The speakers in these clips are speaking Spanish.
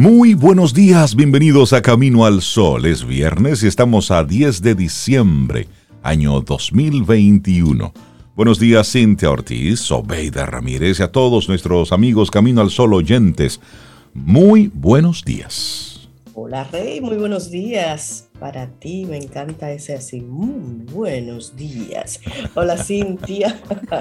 Muy buenos días, bienvenidos a Camino al Sol. Es viernes y estamos a 10 de diciembre, año 2021. Buenos días, Cintia Ortiz, Obeida Ramírez y a todos nuestros amigos Camino al Sol oyentes. Muy buenos días. Hola Rey, muy buenos días. Para ti me encanta ese así. Muy buenos días. Hola Cintia,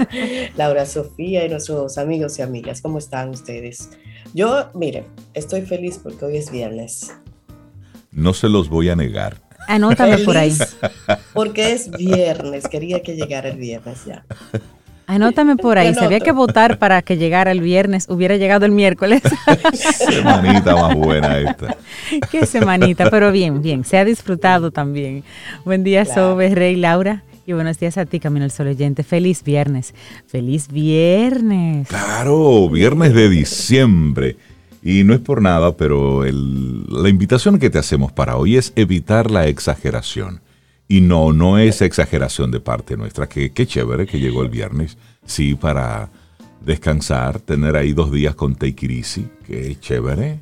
Laura Sofía y nuestros amigos y amigas. ¿Cómo están ustedes? Yo, mire, estoy feliz porque hoy es viernes. No se los voy a negar. Anótame por ahí. Porque es viernes. Quería que llegara el viernes ya. Anótame por ahí. Sabía que votar para que llegara el viernes hubiera llegado el miércoles. Semanita más buena esta. Qué semanita, pero bien, bien. Se ha disfrutado también. Buen día, Sobe, Rey, Laura. Y buenos días a ti, Camino al Sol oyente. Feliz viernes. Feliz viernes. Claro, viernes de diciembre. Y no es por nada, pero la invitación que te hacemos para hoy es evitar la exageración. Y no, no es exageración de parte nuestra. Que qué chévere que llegó el viernes. Sí, para descansar, tener ahí dos días con Take It. Qué chévere.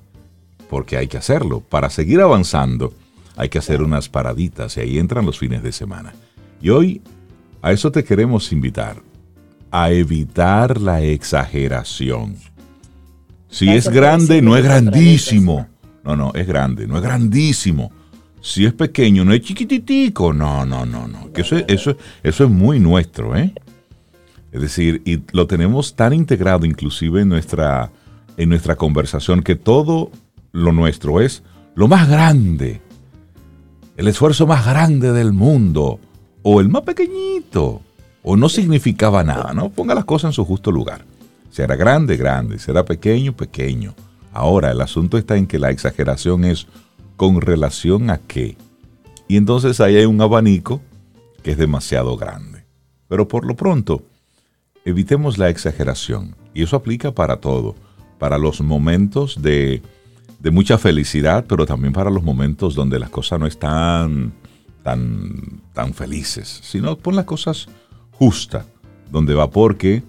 Porque hay que hacerlo. Para seguir avanzando, hay que hacer unas paraditas y ahí entran los fines de semana. Y hoy a eso te queremos invitar, a evitar la exageración. Si es grande, no es grandísimo. No, no, es grande, no es grandísimo. Si es pequeño, no es chiquititico. No, no, no, no. Que eso, eso, eso es muy nuestro, ¿eh? Es decir, y lo tenemos tan integrado inclusive en nuestra, en nuestra conversación que todo lo nuestro es lo más grande, el esfuerzo más grande del mundo, o el más pequeñito, o no significaba nada, ¿no? Ponga las cosas en su justo lugar. Si era grande, grande, si era pequeño, pequeño. Ahora, el asunto está en que la exageración es con relación a qué. Y entonces ahí hay un abanico que es demasiado grande. Pero por lo pronto, evitemos la exageración. Y eso aplica para todo. Para los momentos de, de mucha felicidad, pero también para los momentos donde las cosas no están tan, tan felices, sino pon las cosas justas, donde va porque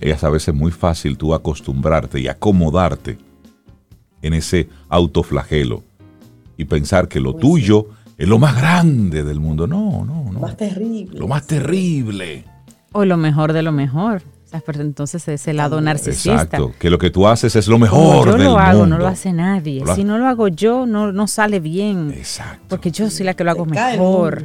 es a veces muy fácil tú acostumbrarte y acomodarte en ese autoflagelo y pensar que lo tuyo es lo más grande del mundo. No, no, no. Lo más terrible. Lo más terrible. O lo mejor de lo mejor. Pero entonces ese lado narcisista. Exacto, que lo que tú haces es lo mejor. Como yo lo hago, no lo hace nadie. si no lo hago yo, no, no sale bien. Exacto. Porque yo soy la que lo hago mejor.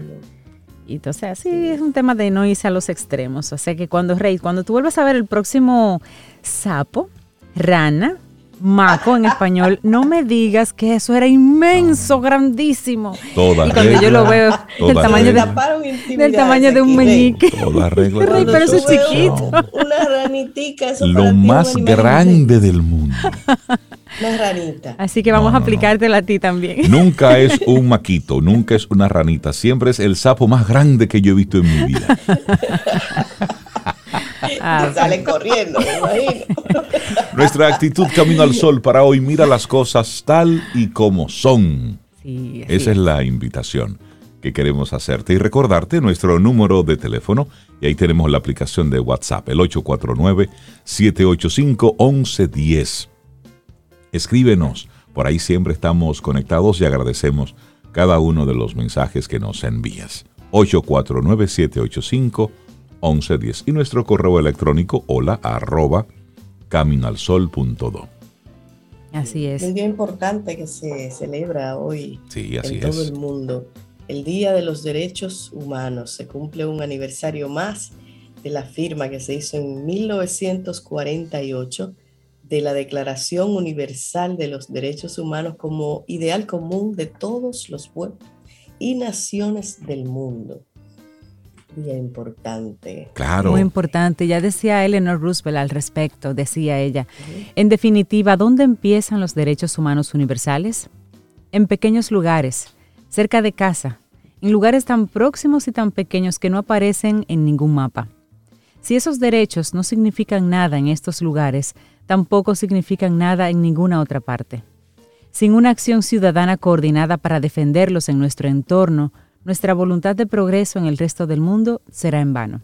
Y entonces así es un tema de no irse a los extremos. O sea que cuando Rey, cuando tú vuelvas a ver el próximo sapo, rana, maco en español, no me digas que eso era inmenso, grandísimo. Toda y cuando yo lo veo del tamaño, de, del tamaño de un meñique. Toda regla. pero eso es chiquito. Una ranitica. Eso lo más grande del mundo. Una ranita. Así que vamos a aplicártela a ti también. Nunca es un maquito, nunca es una ranita. Siempre es el sapo más grande que yo he visto en mi vida. Ah, salen corriendo, Nuestra actitud camino al sol para hoy, mira las cosas tal y como son. Esa es la invitación que queremos hacerte y recordarte nuestro número de teléfono y ahí tenemos la aplicación de WhatsApp, el 849-785-1110. Escríbenos, por ahí siempre estamos conectados y agradecemos cada uno de los mensajes que nos envías. 849-785-1110. 1110 y nuestro correo electrónico hola arroba caminalsol.do. Así es. Un día importante que se celebra hoy en todo el mundo. El Día de los Derechos Humanos. Se cumple un aniversario más de la firma que se hizo en 1948 de la Declaración Universal de los Derechos Humanos como ideal común de todos los pueblos y naciones del mundo día importante. Claro. Muy importante. Ya decía Eleanor Roosevelt al respecto, decía ella. En definitiva, ¿dónde empiezan los derechos humanos universales? En pequeños lugares, cerca de casa, en lugares tan próximos y tan pequeños que no aparecen en ningún mapa. Si esos derechos no significan nada en estos lugares, tampoco significan nada en ninguna otra parte. Sin una acción ciudadana coordinada para defenderlos en nuestro entorno, nuestra voluntad de progreso en el resto del mundo será en vano.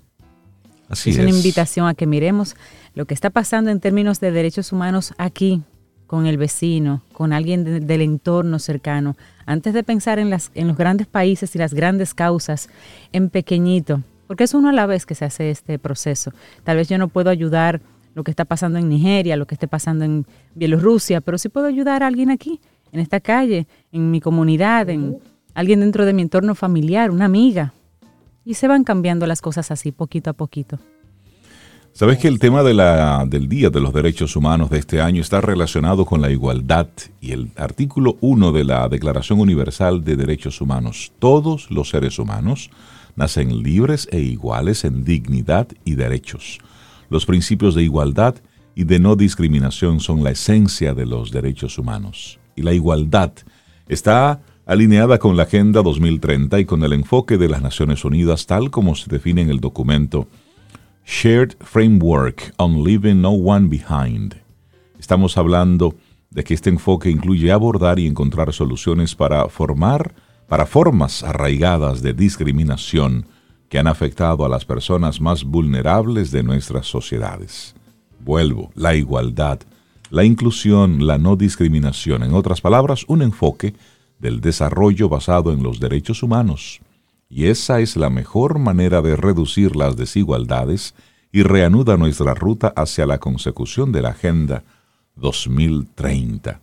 Así es, una invitación a que miremos lo que está pasando en términos de derechos humanos aquí, con el vecino, con alguien del entorno cercano, antes de pensar en, las, en los grandes países y las grandes causas, en pequeñito, porque es uno a la vez que se hace este proceso. Tal vez yo no puedo ayudar lo que está pasando en Nigeria, lo que esté pasando en Bielorrusia, pero sí puedo ayudar a alguien aquí, en esta calle, en mi comunidad, en alguien dentro de mi entorno familiar, una amiga. Y se van cambiando las cosas así, poquito a poquito. Sabes que el tema del Día de los Derechos Humanos de este año está relacionado con la igualdad y el artículo 1 de la Declaración Universal de Derechos Humanos. Todos los seres humanos nacen libres e iguales en dignidad y derechos. Los principios de igualdad y de no discriminación son la esencia de los derechos humanos. Y la igualdad está alineada con la Agenda 2030 y con el enfoque de las Naciones Unidas tal como se define en el documento Shared Framework on Leaving No One Behind. Estamos hablando de que este enfoque incluye abordar y encontrar soluciones para formar, para formas arraigadas de discriminación que han afectado a las personas más vulnerables de nuestras sociedades. Vuelvo, la igualdad, la inclusión, la no discriminación, en otras palabras, un enfoque del desarrollo basado en los derechos humanos y esa es la mejor manera de reducir las desigualdades y reanuda nuestra ruta hacia la consecución de la Agenda 2030.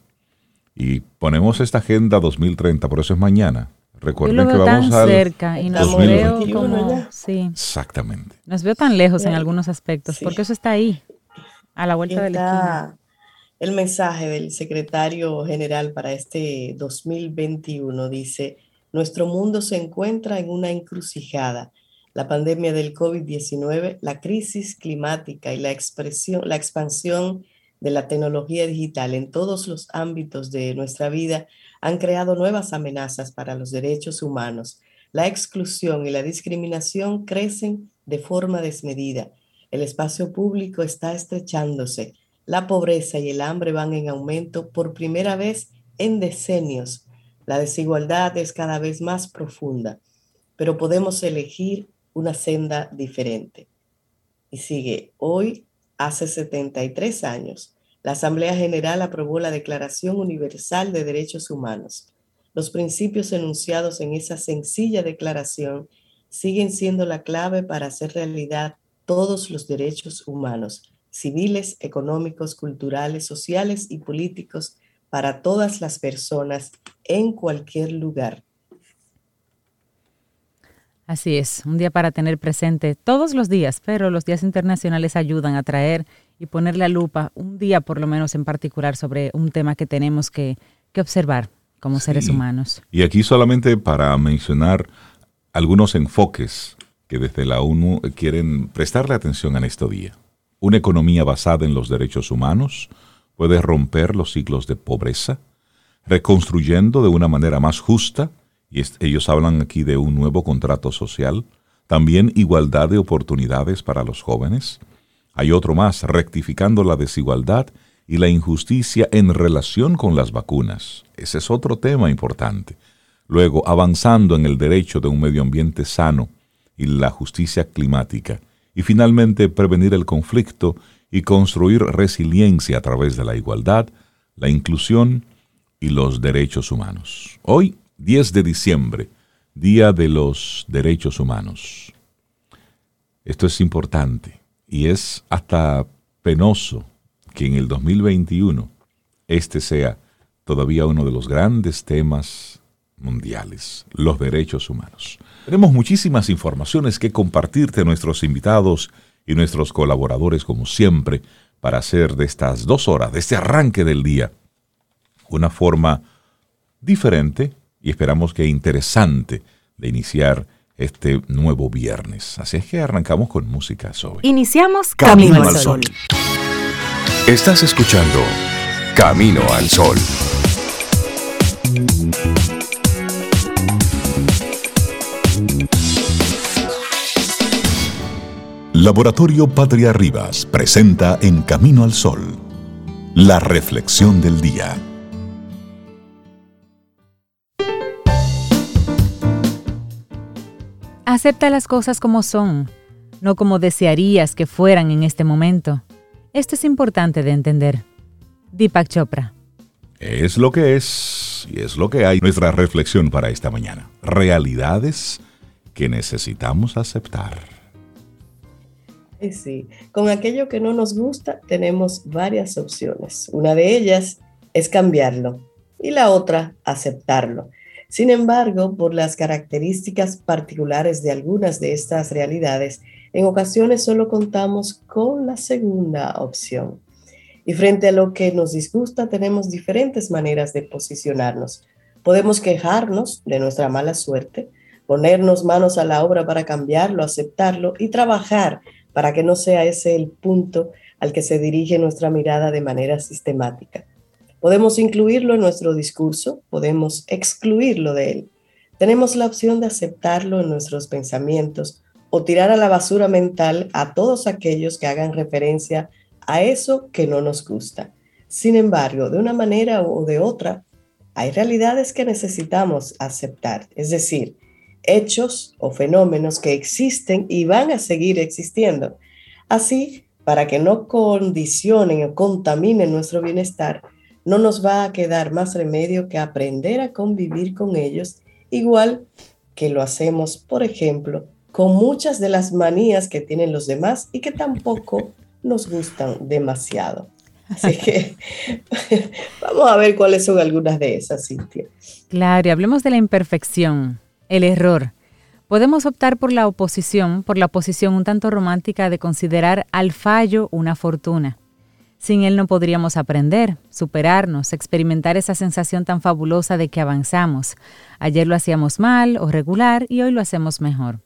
Y ponemos esta Agenda 2030, por eso es mañana. Recuerden que vamos a cerca y nos veo como sí. Exactamente. Nos veo tan lejos en algunos aspectos, porque eso está ahí, a la vuelta de la esquina. El mensaje del secretario general para este 2021 dice, nuestro mundo se encuentra en una encrucijada. La pandemia del COVID-19, la crisis climática y la, expresión, la expansión de la tecnología digital en todos los ámbitos de nuestra vida han creado nuevas amenazas para los derechos humanos. La exclusión y la discriminación crecen de forma desmedida. El espacio público está estrechándose. La pobreza y el hambre van en aumento por primera vez en decenios la desigualdad es cada vez más profunda, pero podemos elegir una senda diferente. Y sigue, hoy, hace 73 años, la Asamblea General aprobó la Declaración Universal de Derechos Humanos. Los principios enunciados en esa sencilla declaración siguen siendo la clave para hacer realidad todos los derechos humanos, civiles, económicos, culturales, sociales y políticos para todas las personas en cualquier lugar. Así es, un día para tener presente todos los días, pero los días internacionales ayudan a traer y poner la lupa un día por lo menos en particular sobre un tema que tenemos que, observar como seres humanos. Y aquí solamente para mencionar algunos enfoques que desde la ONU quieren prestarle atención en este día. Una economía basada en los derechos humanos, puede romper los ciclos de pobreza, reconstruyendo de una manera más justa, y ellos hablan aquí de un nuevo contrato social, también igualdad de oportunidades para los jóvenes. Hay otro más, rectificando la desigualdad y la injusticia en relación con las vacunas. Ese es otro tema importante. Luego, avanzando en el derecho de un medio ambiente sano y la justicia climática. Y finalmente, prevenir el conflicto y construir resiliencia a través de la igualdad, la inclusión y los derechos humanos. Hoy, 10 de diciembre, Día de los Derechos Humanos. Esto es importante y es hasta penoso que en el 2021 este sea todavía uno de los grandes temas mundiales, los derechos humanos. Tenemos muchísimas informaciones que compartirte a nuestros invitados y nuestros colaboradores, como siempre, para hacer de estas dos horas, de este arranque del día, una forma diferente y esperamos que interesante de iniciar este nuevo viernes. Así es que arrancamos con música sobre. Iniciamos Camino, al Sol. Estás escuchando Camino al Sol. Laboratorio Patria Rivas presenta En Camino al Sol, la reflexión del día. Acepta las cosas como son, no como desearías que fueran en este momento. Esto es importante de entender. Deepak Chopra. Es lo que es y es lo que hay. Nuestra reflexión para esta mañana. Realidades que necesitamos aceptar. Sí, con aquello que no nos gusta tenemos varias opciones. Una de ellas es cambiarlo y la otra aceptarlo. Sin embargo, por las características particulares de algunas de estas realidades, en ocasiones solo contamos con la segunda opción. Y frente a lo que nos disgusta, tenemos diferentes maneras de posicionarnos. Podemos quejarnos de nuestra mala suerte, ponernos manos a la obra para cambiarlo, aceptarlo y trabajar para que no sea ese el punto al que se dirige nuestra mirada de manera sistemática. Podemos incluirlo en nuestro discurso, podemos excluirlo de él. Tenemos la opción de aceptarlo en nuestros pensamientos o tirar a la basura mental a todos aquellos que hagan referencia a eso que no nos gusta. Sin embargo, de una manera o de otra, hay realidades que necesitamos aceptar, es decir, hechos o fenómenos que existen y van a seguir existiendo. Así, para que no condicionen o contaminen nuestro bienestar, no nos va a quedar más remedio que aprender a convivir con ellos, igual que lo hacemos, por ejemplo, con muchas de las manías que tienen los demás y que tampoco nos gustan demasiado. Así que vamos a ver cuáles son algunas de esas, Cintia. Claro, y hablemos de la imperfección, el error. Podemos optar por la oposición, por la posición un tanto romántica de considerar al fallo una fortuna. Sin él no podríamos aprender, superarnos, experimentar esa sensación tan fabulosa de que avanzamos. Ayer lo hacíamos mal o regular y hoy lo hacemos mejor.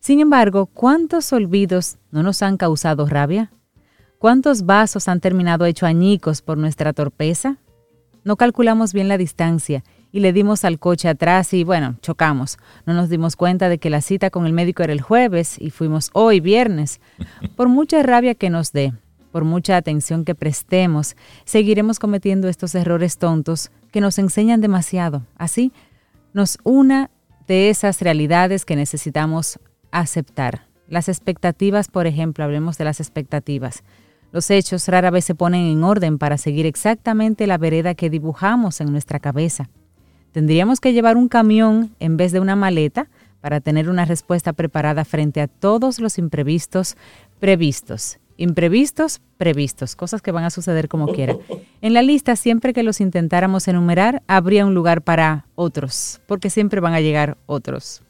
Sin embargo, ¿cuántos olvidos no nos han causado rabia? ¿Cuántos vasos han terminado hecho añicos por nuestra torpeza? No calculamos bien la distancia y le dimos al coche atrás y bueno, chocamos. No nos dimos cuenta de que la cita con el médico era el jueves y fuimos hoy viernes. Por mucha rabia que nos dé, por mucha atención que prestemos, seguiremos cometiendo estos errores tontos que nos enseñan demasiado. Así, nos una de esas realidades que necesitamos aceptar. Las expectativas, por ejemplo, hablemos de las expectativas. Los hechos rara vez se ponen en orden para seguir exactamente la vereda que dibujamos en nuestra cabeza. Tendríamos que llevar un camión en vez de una maleta para tener una respuesta preparada frente a todos los imprevistos previstos imprevistos, previstos, cosas que van a suceder como quiera. En la lista, siempre que los intentáramos enumerar, habría un lugar para otros, porque siempre van a llegar otros.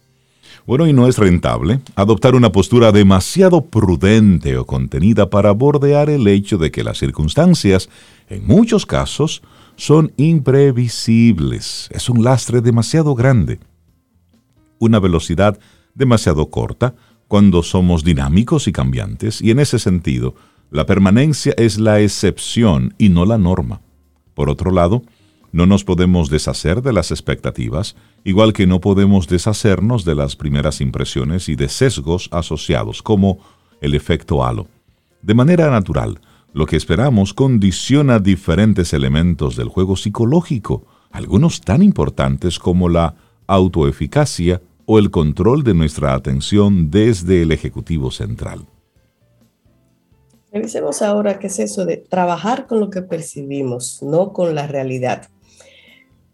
Bueno, y no es rentable adoptar una postura demasiado prudente o contenida para bordear el hecho de que las circunstancias, en muchos casos, son imprevisibles. Es un lastre demasiado grande. Una velocidad demasiado corta cuando somos dinámicos y cambiantes, y en ese sentido, la permanencia es la excepción y no la norma. Por otro lado, no nos podemos deshacer de las expectativas, igual que no podemos deshacernos de las primeras impresiones y de sesgos asociados, como el efecto halo. De manera natural, lo que esperamos condiciona diferentes elementos del juego psicológico, algunos tan importantes como la autoeficacia o el control de nuestra atención desde el Ejecutivo Central. Revisemos ahora qué es eso de trabajar con lo que percibimos, no con la realidad.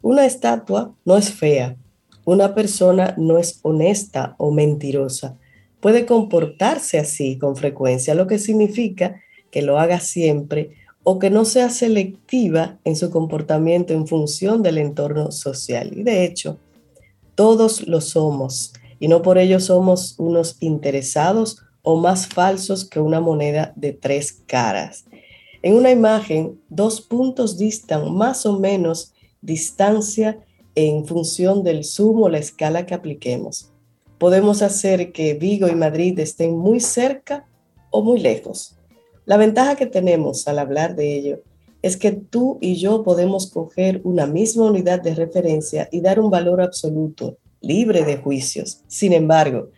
Una estatua no es fea, una persona no es honesta o mentirosa. Puede comportarse así con frecuencia, lo que significa que lo haga siempre o que no sea selectiva en su comportamiento en función del entorno social. Y de hecho, todos lo somos y no por ello somos unos interesados o más falsos que una moneda de tres caras. En una imagen, dos puntos distan más o menos distancia en función del sumo o la escala que apliquemos. Podemos hacer que Vigo y Madrid estén muy cerca o muy lejos. La ventaja que tenemos al hablar de ello es que tú y yo podemos coger una misma unidad de referencia y dar un valor absoluto, libre de juicios. Sin embargo,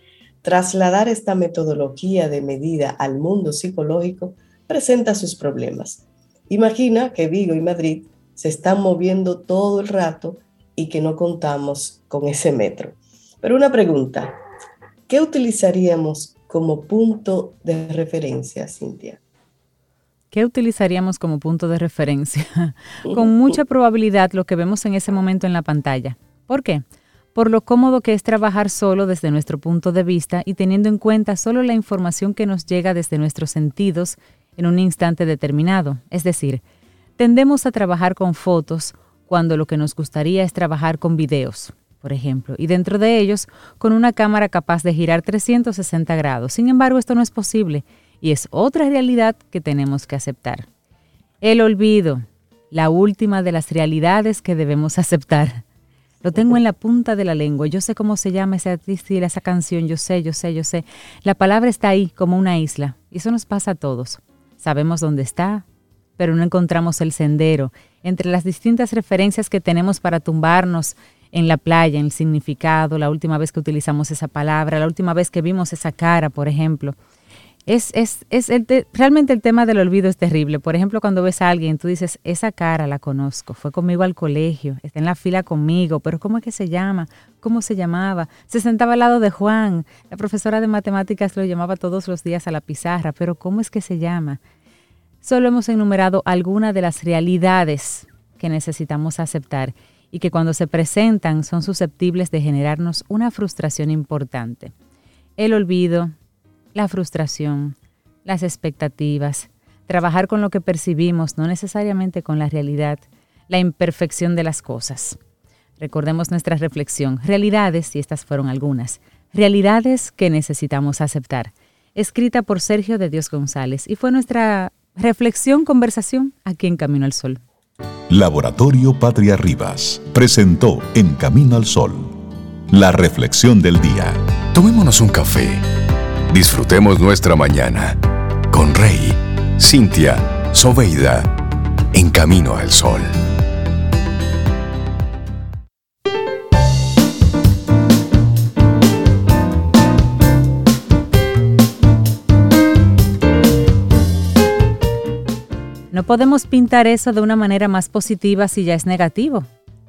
trasladar esta metodología de medida al mundo psicológico presenta sus problemas. Imagina que Vigo y Madrid se están moviendo todo el rato y que no contamos con ese metro. Pero una pregunta, ¿qué utilizaríamos como punto de referencia, Cintia? ¿Qué utilizaríamos como punto de referencia? Con mucha probabilidad lo que vemos en ese momento en la pantalla. ¿Por qué? Por lo cómodo que es trabajar solo desde nuestro punto de vista y teniendo en cuenta solo la información que nos llega desde nuestros sentidos en un instante determinado. Es decir, tendemos a trabajar con fotos cuando lo que nos gustaría es trabajar con videos, por ejemplo, y dentro de ellos con una cámara capaz de girar 360 grados. Sin embargo, esto no es posible y es otra realidad que tenemos que aceptar. El olvido, la última de las realidades que debemos aceptar. Lo tengo en la punta de la lengua. Yo sé cómo se llama esa esa canción. Yo sé, yo sé, yo sé. La palabra está ahí como una isla. Y eso nos pasa a todos. Sabemos dónde está, pero no encontramos el sendero. Entre las distintas referencias que tenemos para tumbarnos en la playa, en el significado, la última vez que utilizamos esa palabra, la última vez que vimos esa cara, por ejemplo. Es, es, es el realmente el tema del olvido es terrible. Por ejemplo, cuando ves a alguien, tú dices, esa cara la conozco, fue conmigo al colegio, está en la fila conmigo, pero ¿cómo es que se llama? ¿Cómo se llamaba? Se sentaba al lado de Juan, la profesora de matemáticas lo llamaba todos los días a la pizarra, pero ¿cómo es que se llama? Solo hemos enumerado algunas de las realidades que necesitamos aceptar y que cuando se presentan son susceptibles de generarnos una frustración importante. El olvido, la frustración, las expectativas, trabajar con lo que percibimos, no necesariamente con la realidad, la imperfección de las cosas. Recordemos nuestra reflexión, realidades, y estas fueron algunas, realidades que necesitamos aceptar, escrita por Sergio de Dios González, y fue nuestra reflexión, conversación aquí en Camino al Sol. Laboratorio Patria Rivas presentó En Camino al Sol, la reflexión del día. Tomémonos un café Disfrutemos nuestra mañana con Rey, Cintia, Soveida, en camino al sol. No podemos pintar eso de una manera más positiva si ya es negativo.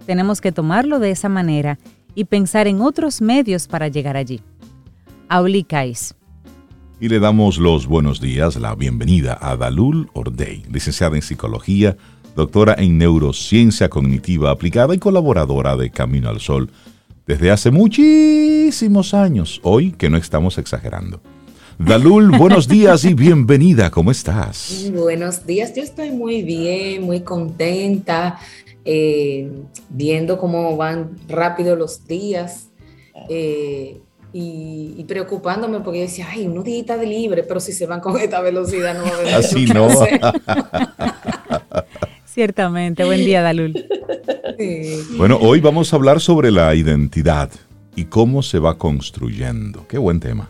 Tenemos que tomarlo de esa manera y pensar en otros medios para llegar allí. Aulicais y le damos los buenos días, la bienvenida a Dalul Ordey, licenciada en psicología, doctora en neurociencia cognitiva aplicada y colaboradora de Camino al Sol desde hace muchísimos años, hoy que no estamos exagerando. Dalul, buenos días y bienvenida, ¿cómo estás? Buenos días, yo estoy muy bien, muy contenta, eh, viendo cómo van rápido los días. Eh, y, preocupándome porque yo decía, ay, unos días de libre, pero si se van con esta velocidad no va a haber Así no. Ciertamente. Buen día, Dalul. Bueno, hoy vamos a hablar sobre la identidad y cómo se va construyendo. Qué buen tema.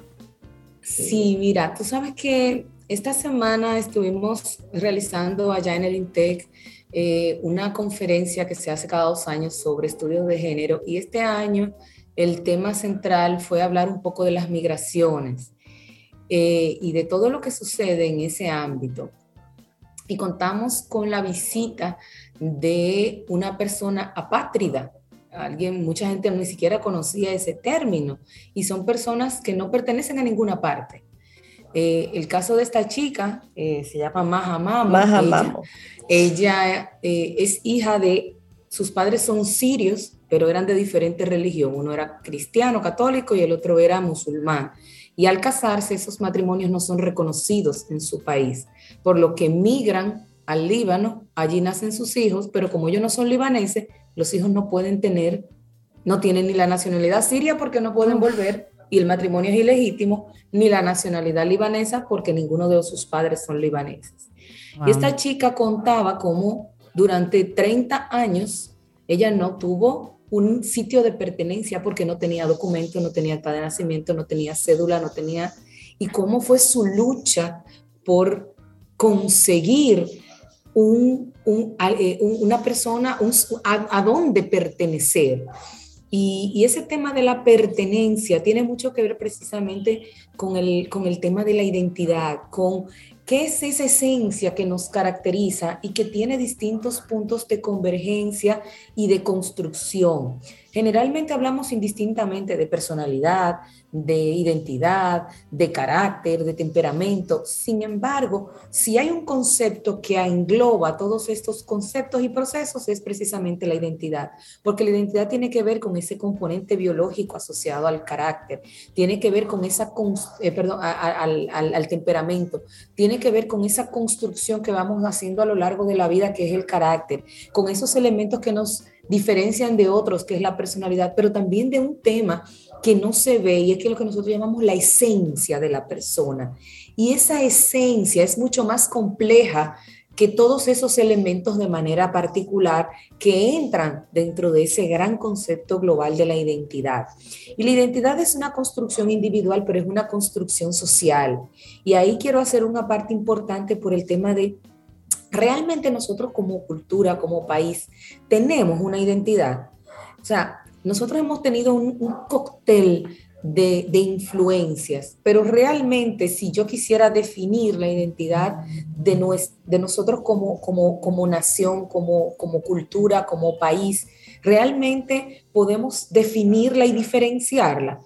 Sí, mira, tú sabes que esta semana estuvimos realizando allá en el INTEC eh, una conferencia que se hace cada dos años sobre estudios de género y este año el tema central fue hablar un poco de las migraciones eh, y de todo lo que sucede en ese ámbito. Y contamos con la visita de una persona apátrida. Alguien, mucha gente ni siquiera conocía ese término y son personas que no pertenecen a ninguna parte. Eh, el caso de esta chica eh, se llama Maha Mamo. ella es hija de, sus padres son sirios pero eran de diferente religión. Uno era cristiano, católico y el otro era musulmán. Y al casarse, esos matrimonios no son reconocidos en su país, por lo que migran al Líbano, allí nacen sus hijos, pero como ellos no son libaneses, los hijos no pueden tener, no tienen ni la nacionalidad siria porque no pueden volver y el matrimonio es ilegítimo, ni la nacionalidad libanesa porque ninguno de sus padres son libaneses. Y esta chica contaba cómo durante 30 años ella no tuvo un sitio de pertenencia porque no tenía documento, no tenía acta de nacimiento, no tenía cédula, no tenía... Y cómo fue su lucha por conseguir un, eh, una persona, a, dónde pertenecer. Y, y, ese tema de la pertenencia tiene mucho que ver precisamente con el, con el tema de la identidad, con ¿Qué es esa esencia que nos caracteriza y que tiene distintos puntos de convergencia y de construcción? Generalmente hablamos indistintamente de personalidad, de identidad, de carácter, de temperamento. Sin embargo, si hay un concepto que engloba todos estos conceptos y procesos, es precisamente la identidad, porque la identidad tiene que ver con ese componente biológico asociado al carácter, tiene que ver con esa, eh, perdón, al, al temperamento, tiene que ver con esa construcción que vamos haciendo a lo largo de la vida, que es el carácter, con esos elementos que nos diferencian de otros, que es la personalidad, pero también de un tema que no se ve y es que lo que nosotros llamamos la esencia de la persona. Y esa esencia es mucho más compleja que todos esos elementos de manera particular que entran dentro de ese gran concepto global de la identidad. Y la identidad es una construcción individual, pero es una construcción social. Y ahí quiero hacer una parte importante por el tema de realmente nosotros como cultura, como país, tenemos una identidad. O sea, nosotros hemos tenido un, cóctel de, influencias, pero realmente si yo quisiera definir la identidad de, de nosotros como, como, como nación, como, como cultura, como país, realmente podemos definirla y diferenciarla.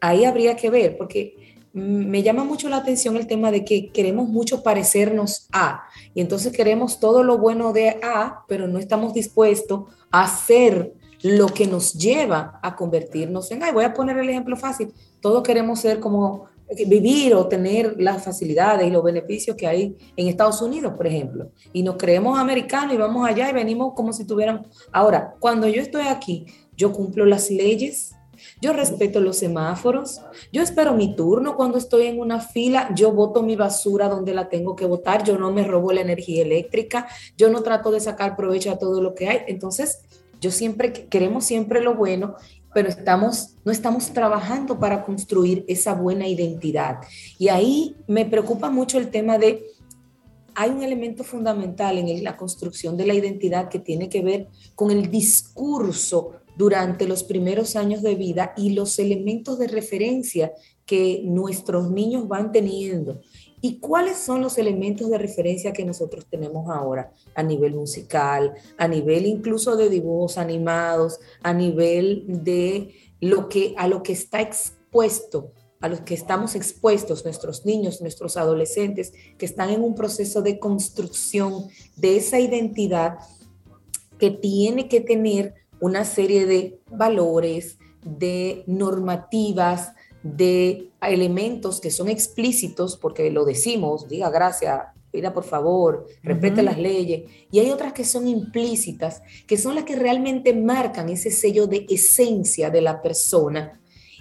Ahí habría que ver, porque me llama mucho la atención el tema de que queremos mucho parecernos a, y entonces queremos todo lo bueno de A, pero no estamos dispuestos a hacer lo que nos lleva a convertirnos en, ay, voy a poner el ejemplo fácil, todos queremos ser como vivir o tener las facilidades y los beneficios que hay en Estados Unidos, por ejemplo, y nos creemos americanos y vamos allá y venimos como si tuvieran, ahora, cuando yo estoy aquí, yo cumplo las leyes, yo respeto los semáforos, yo espero mi turno cuando estoy en una fila, yo voto mi basura donde la tengo que votar, yo no me robo la energía eléctrica, yo no trato de sacar provecho a todo lo que hay. Entonces, yo siempre queremos siempre lo bueno, pero estamos, no estamos trabajando para construir esa buena identidad. Y ahí me preocupa mucho el tema de, hay un elemento fundamental en la construcción de la identidad que tiene que ver con el discurso durante los primeros años de vida y los elementos de referencia que nuestros niños van teniendo. ¿Y cuáles son los elementos de referencia que nosotros tenemos ahora a nivel musical, a nivel incluso de dibujos animados, a nivel de lo que a lo que está expuesto, a los que estamos expuestos nuestros niños, nuestros adolescentes que están en un proceso de construcción de esa identidad que tiene que tener una serie de valores, de normativas, de elementos que son explícitos, porque lo decimos, diga gracias, pida por favor, respete las leyes, y hay otras que son implícitas, que son las que realmente marcan ese sello de esencia de la persona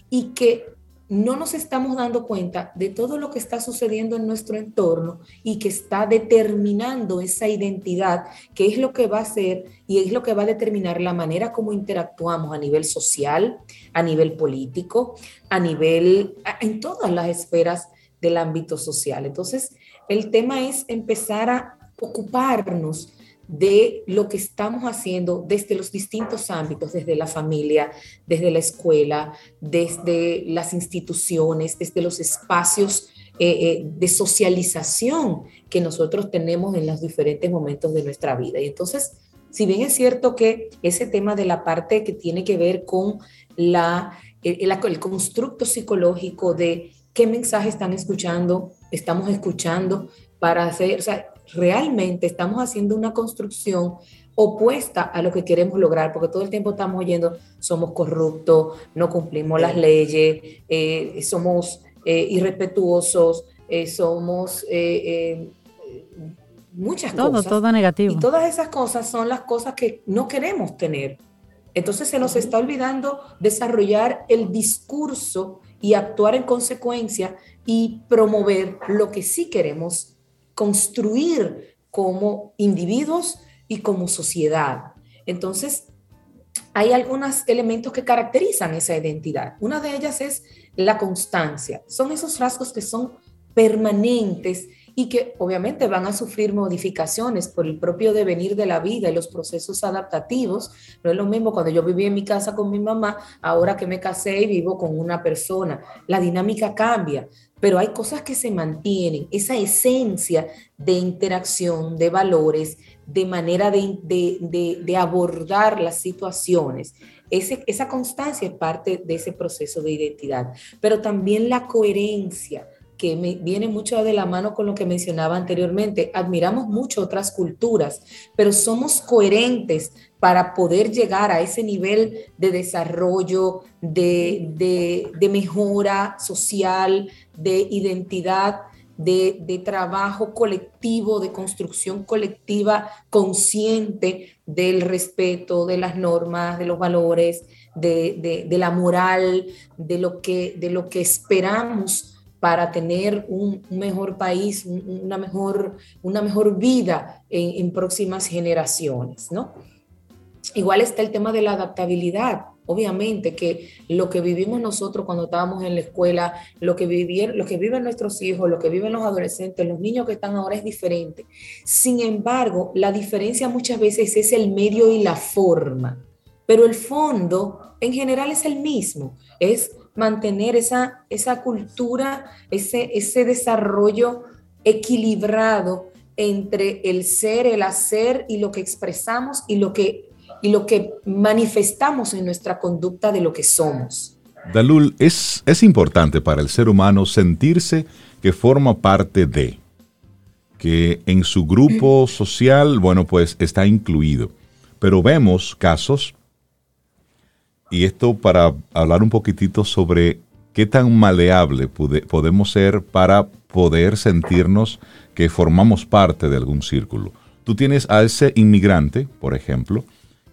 y que no nos estamos dando cuenta de todo lo que está sucediendo en nuestro entorno y que está determinando esa identidad, que es lo que va a ser y es lo que va a determinar la manera como interactuamos a nivel social, a nivel político, a nivel, en todas las esferas del ámbito social. Entonces, el tema es empezar a ocuparnos de lo que estamos haciendo desde los distintos ámbitos, desde la familia, desde la escuela, desde las instituciones, desde los espacios eh, eh, de socialización que nosotros tenemos en los diferentes momentos de nuestra vida. Y entonces, si bien es cierto que ese tema de la parte que tiene que ver con la, el, el constructo psicológico de qué mensaje están escuchando, estamos escuchando para hacer, realmente estamos haciendo una construcción opuesta a lo que queremos lograr, porque todo el tiempo estamos oyendo, somos corruptos, no cumplimos las leyes, eh, somos eh, irrespetuosos, eh, somos muchas cosas. Todo negativo. Y todas esas cosas son las cosas que no queremos tener. Entonces se nos está olvidando desarrollar el discurso y actuar en consecuencia y promover lo que sí queremos construir como individuos y como sociedad. Entonces, hay algunos elementos que caracterizan esa identidad. Una de ellas es la constancia. Son esos rasgos que son permanentes y que obviamente van a sufrir modificaciones por el propio devenir de la vida y los procesos adaptativos. No es lo mismo cuando yo viví en mi casa con mi mamá, ahora que me casé y vivo con una persona. La dinámica cambia, pero hay cosas que se mantienen, esa esencia de interacción, de valores, de manera de, abordar las situaciones. esa constancia es parte de ese proceso de identidad, pero también la coherencia que viene mucho de la mano con lo que mencionaba anteriormente. Admiramos mucho otras culturas, pero somos coherentes para poder llegar a ese nivel de desarrollo, de, mejora social, de identidad, de, trabajo colectivo, de construcción colectiva consciente del respeto, de las normas, de los valores, de, de la moral, de lo que, de lo que esperamos para tener un, mejor país, una, mejor, una mejor vida en, próximas generaciones, ¿no? Igual está el tema de la adaptabilidad. Obviamente que lo que vivimos nosotros cuando estábamos en la escuela, lo que, que viven nuestros hijos, lo que viven los adolescentes, los niños que están ahora es diferente. Sin embargo, la diferencia muchas veces es el medio y la forma, pero el fondo en general es el mismo, es mantener esa, esa cultura, ese, ese desarrollo equilibrado entre el ser, el hacer y lo que expresamos y lo que, y lo que manifestamos en nuestra conducta de lo que somos. Dalul, es, es importante para el ser humano sentirse que forma parte de, que en su grupo social, bueno, pues está incluido. Pero vemos casos y esto para hablar un poquitito sobre qué tan maleable podemos ser para poder sentirnos que formamos parte de algún círculo. Tú tienes a ese inmigrante, por ejemplo,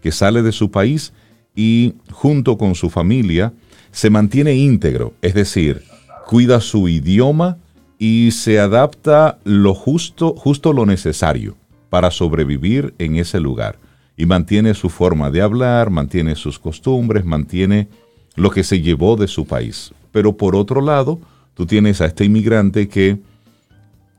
que sale de su país y junto con su familia se mantiene íntegro, es decir, cuida su idioma y se adapta lo justo, justo lo necesario para sobrevivir en ese lugar y mantiene su forma de hablar, mantiene sus costumbres, mantiene lo que se llevó de su país. Pero por otro lado, tú tienes a este inmigrante que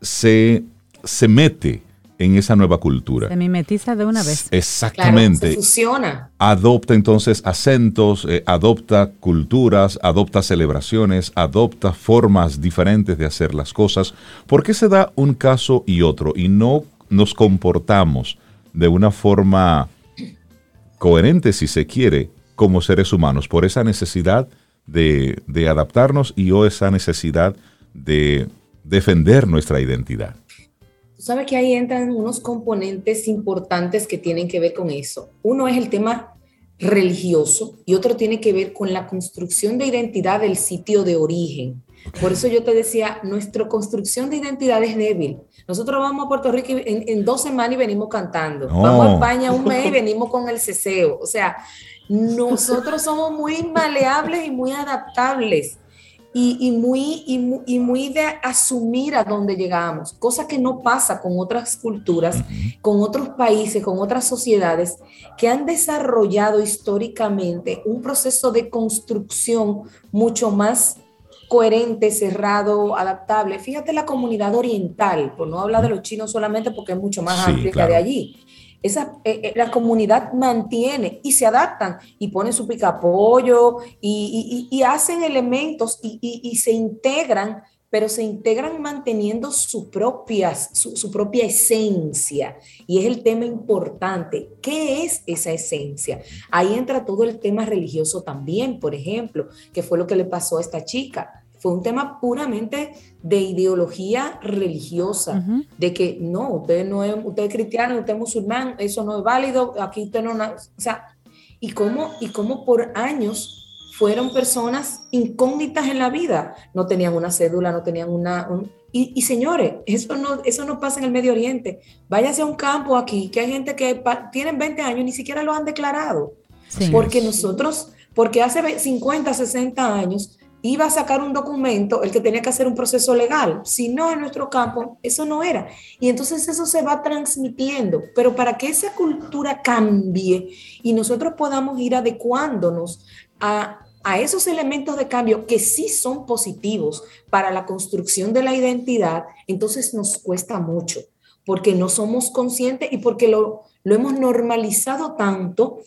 se, se mete en esa nueva cultura. Se mimetiza de una vez. Exactamente. fusiona. Adopta entonces acentos, eh, adopta culturas, adopta celebraciones, adopta formas diferentes de hacer las cosas. ¿Por qué se da un caso y otro y no nos comportamos de una forma coherente, si se quiere, como seres humanos, por esa necesidad de, adaptarnos y o esa necesidad de defender nuestra identidad. Sabes que ahí entran unos componentes importantes que tienen que ver con eso. Uno es el tema religioso y otro tiene que ver con la construcción de identidad del sitio de origen. Por eso yo te decía, nuestra construcción de identidad es débil. Nosotros vamos a Puerto Rico en, dos semanas y venimos cantando. Vamos a España un mes y venimos con el ceseo. O sea, nosotros somos muy maleables y muy adaptables. Y, muy, y, muy, de asumir a dónde llegamos, cosa que no pasa con otras culturas, con otros países, con otras sociedades que han desarrollado históricamente un proceso de construcción mucho más coherente, cerrado, adaptable. Fíjate la comunidad oriental, por no hablar de los chinos solamente porque es mucho más amplia que de allí. Esa, eh, eh, la comunidad mantiene y se adaptan y ponen su picapollo y, y, hacen elementos y, se integran, pero se integran manteniendo su, propias, su, propia esencia. Y es el tema importante. ¿Qué es esa esencia? Ahí entra todo el tema religioso también, por ejemplo, que fue lo que le pasó a esta chica fue un tema puramente de ideología religiosa, de que no, usted no es, usted es cristiano, usted es musulmán, eso no es válido, aquí usted no, o sea, y cómo, y cómo por años fueron personas incógnitas en la vida, no tenían una cédula, no tenían una, y, señores, eso no, eso no pasa en el Medio Oriente, váyase a un campo aquí, que hay gente que tienen 20 años y ni siquiera lo han declarado, porque nosotros, porque hace 50, 60 años, iba a sacar un documento, el que tenía que hacer un proceso legal. Si no, en nuestro campo, eso no era. Y entonces eso se va transmitiendo. Pero para que esa cultura cambie y nosotros podamos ir adecuándonos a, a esos elementos de cambio que sí son positivos para la construcción de la identidad, entonces nos cuesta mucho, porque no somos conscientes y porque lo, lo hemos normalizado tanto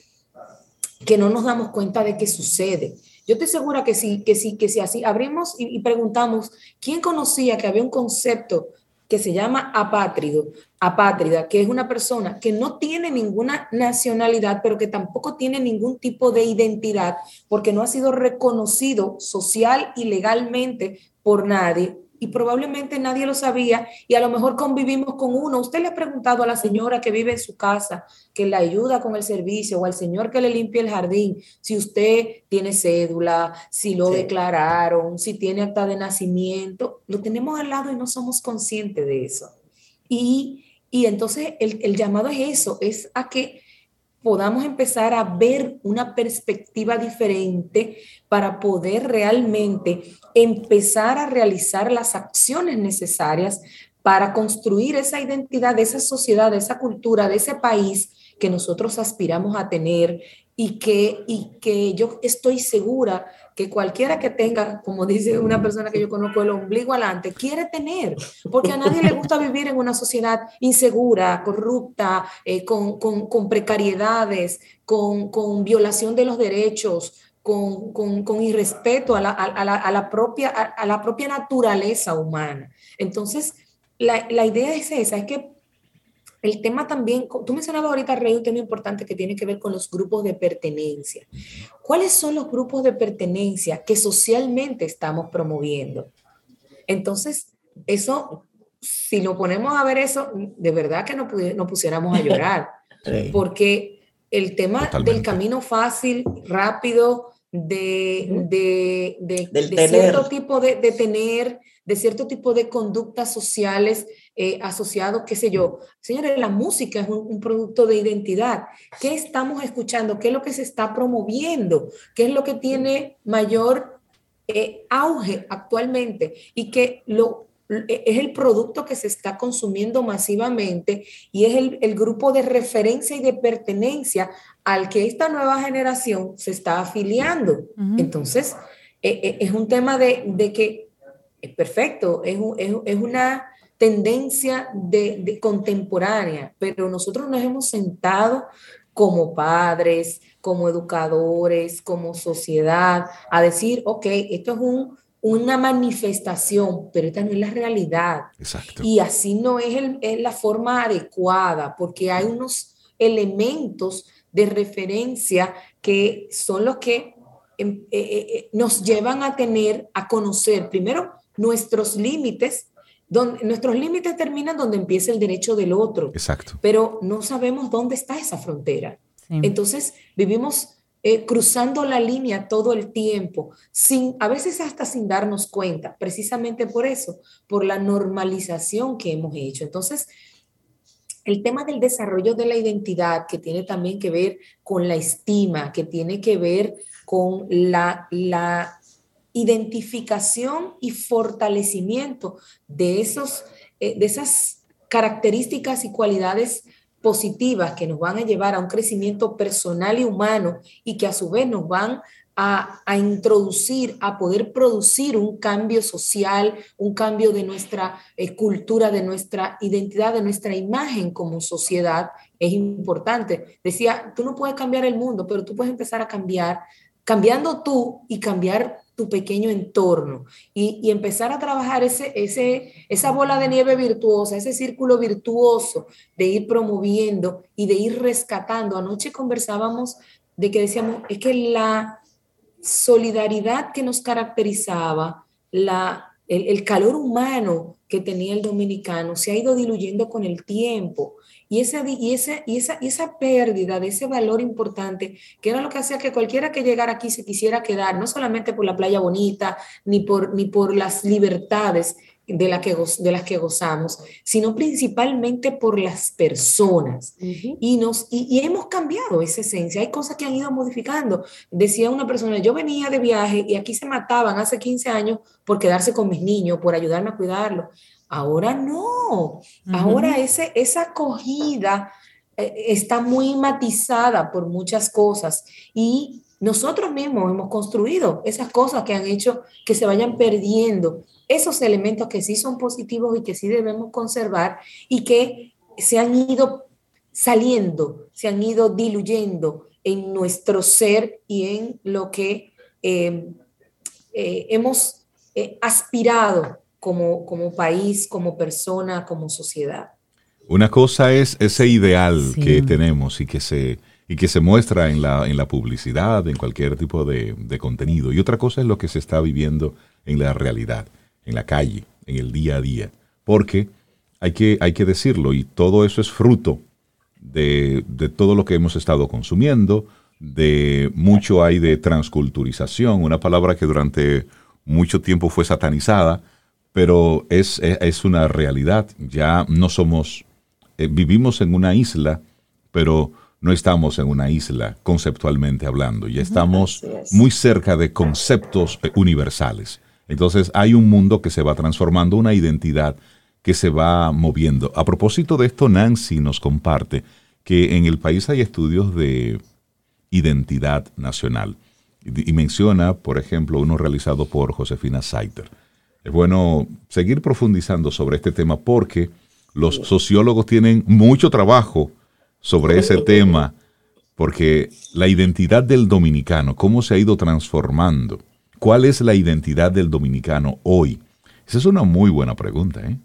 que no nos damos cuenta de que sucede. Yo estoy segura que sí, que sí, que sí, así abrimos y, y preguntamos, ¿quién conocía que había un concepto que se llama apátrido, apátrida, que es una persona que no tiene ninguna nacionalidad, pero que tampoco tiene ningún tipo de identidad, porque no ha sido reconocido social y legalmente por nadie, y probablemente nadie lo sabía y a lo mejor convivimos con uno. Usted le ha preguntado a la señora que vive en su casa, que le ayuda con el servicio, o al señor que le limpia el jardín, si usted tiene cédula, si lo declararon, si tiene acta de nacimiento. Lo tenemos al lado y no somos conscientes de eso. Y, y entonces el, el llamado es eso, es a que podamos empezar a ver una perspectiva diferente para poder realmente empezar a realizar las acciones necesarias para construir esa identidad de esa sociedad, esa cultura, de ese país que nosotros aspiramos a tener y que, y que yo estoy segura que cualquiera que tenga, como dice una persona que yo conozco, el ombligo adelante, quiere tener, porque a nadie le gusta vivir en una sociedad insegura, corrupta, eh, con, con, con, precariedades, con, con, violación de los derechos, con, con irrespeto a la, a, la, a la, propia, a, la propia naturaleza humana. Entonces, la, la idea es esa, es que el tema también, tú mencionabas ahorita, Rey, un tema importante que tiene que ver con los grupos de pertenencia. ¿Cuáles son los grupos de pertenencia que socialmente estamos promoviendo? Entonces, eso, si lo ponemos a ver eso, de verdad que no, no pusiéramos a llorar, porque el tema Totalmente. del camino fácil, rápido, de, de, de, de cierto tipo de, de tener, de cierto tipo de conductas sociales eh, asociados, qué sé yo. Señores, la música es un, un, producto de identidad. ¿Qué estamos escuchando? ¿Qué es lo que se está promoviendo? ¿Qué es lo que tiene mayor eh, auge actualmente? Y que lo, es el producto que se está consumiendo masivamente y es el, el, grupo de referencia y de pertenencia al que esta nueva generación se está afiliando. Uh -huh. Entonces, eh, es un tema de, de que es perfecto, es, un, es, es una tendencia de, de, contemporánea, pero nosotros nos hemos sentado como padres, como educadores, como sociedad, a decir, ok, esto es un, una manifestación, pero esta no es la realidad. Exacto. Y así no es, el, es la forma adecuada, porque hay unos elementos de referencia que son los que eh, eh, nos llevan a tener, a conocer primero nuestros límites, donde, nuestros límites terminan donde empieza el derecho del otro. Exacto. Pero no sabemos dónde está esa frontera. Sí. Entonces vivimos eh, cruzando la línea todo el tiempo, sin, a veces hasta sin darnos cuenta, precisamente por eso, por la normalización que hemos hecho. Entonces, el tema del desarrollo de la identidad, que tiene también que ver con la estima, que tiene que ver con la, la identificación y fortalecimiento de, esos, eh, de esas características y cualidades positivas que nos van a llevar a un crecimiento personal y humano y que a su vez nos van a, a, introducir, a poder producir un cambio social, un cambio de nuestra eh, cultura, de nuestra identidad, de nuestra imagen como sociedad, es importante. Decía, tú no puedes cambiar el mundo, pero tú puedes empezar a cambiar, cambiando tú y cambiar tu pequeño entorno y, empezar a trabajar ese, esa bola de nieve virtuosa, ese círculo virtuoso de ir promoviendo y de ir rescatando. Anoche conversábamos de que decíamos, es que la solidaridad que nos caracterizaba, la, el calor humano que tenía el dominicano se ha ido diluyendo con el tiempo y esa, y, esa, y, esa, y esa pérdida de ese valor importante, que era lo que hacía que cualquiera que llegara aquí se quisiera quedar, no solamente por la playa bonita, ni por, ni por las libertades de, la que, de las que gozamos, sino principalmente por las personas. Uh -huh. y, nos, y, y, hemos cambiado esa esencia. Hay cosas que han ido modificando. Decía una persona, yo venía de viaje y aquí se mataban hace 15 años por quedarse con mis niños, por ayudarme a cuidarlos. Ahora no, uh -huh. ahora ese, esa acogida eh, está muy matizada por muchas cosas. Y nosotros mismos hemos construido esas cosas que han hecho que se vayan perdiendo. Esos elementos que sí son positivos y que sí debemos conservar y que se han ido saliendo, se han ido diluyendo en nuestro ser y en lo que eh, eh, hemos eh, aspirado como, como país, como persona, como sociedad. Una cosa es ese ideal que tenemos y que se, y que se muestra en la, en la publicidad, en cualquier tipo de, de, contenido. Y otra cosa es lo que se está viviendo en la realidad, en la calle, en el día a día. Porque hay que, hay que decirlo, y todo eso es fruto de, de todo lo que hemos estado consumiendo, de mucho hay de transculturización, una palabra que durante mucho tiempo fue satanizada, pero es, es, una realidad. Ya no somos, eh, vivimos en una isla, pero no estamos en una isla conceptualmente hablando, ya estamos muy cerca de conceptos eh, universales. Entonces hay un mundo que se va transformando, una identidad que se va moviendo. A propósito de esto, Nancy nos comparte que en el país hay estudios de identidad nacional. Y, menciona, por ejemplo, uno realizado por Josefina Saiter. Es bueno seguir profundizando sobre este tema porque los sociólogos tienen mucho trabajo sobre ese tema, porque la identidad del dominicano, cómo se ha ido transformando, cuál es la identidad del dominicano hoy. Esa es una muy buena pregunta. ¿eh?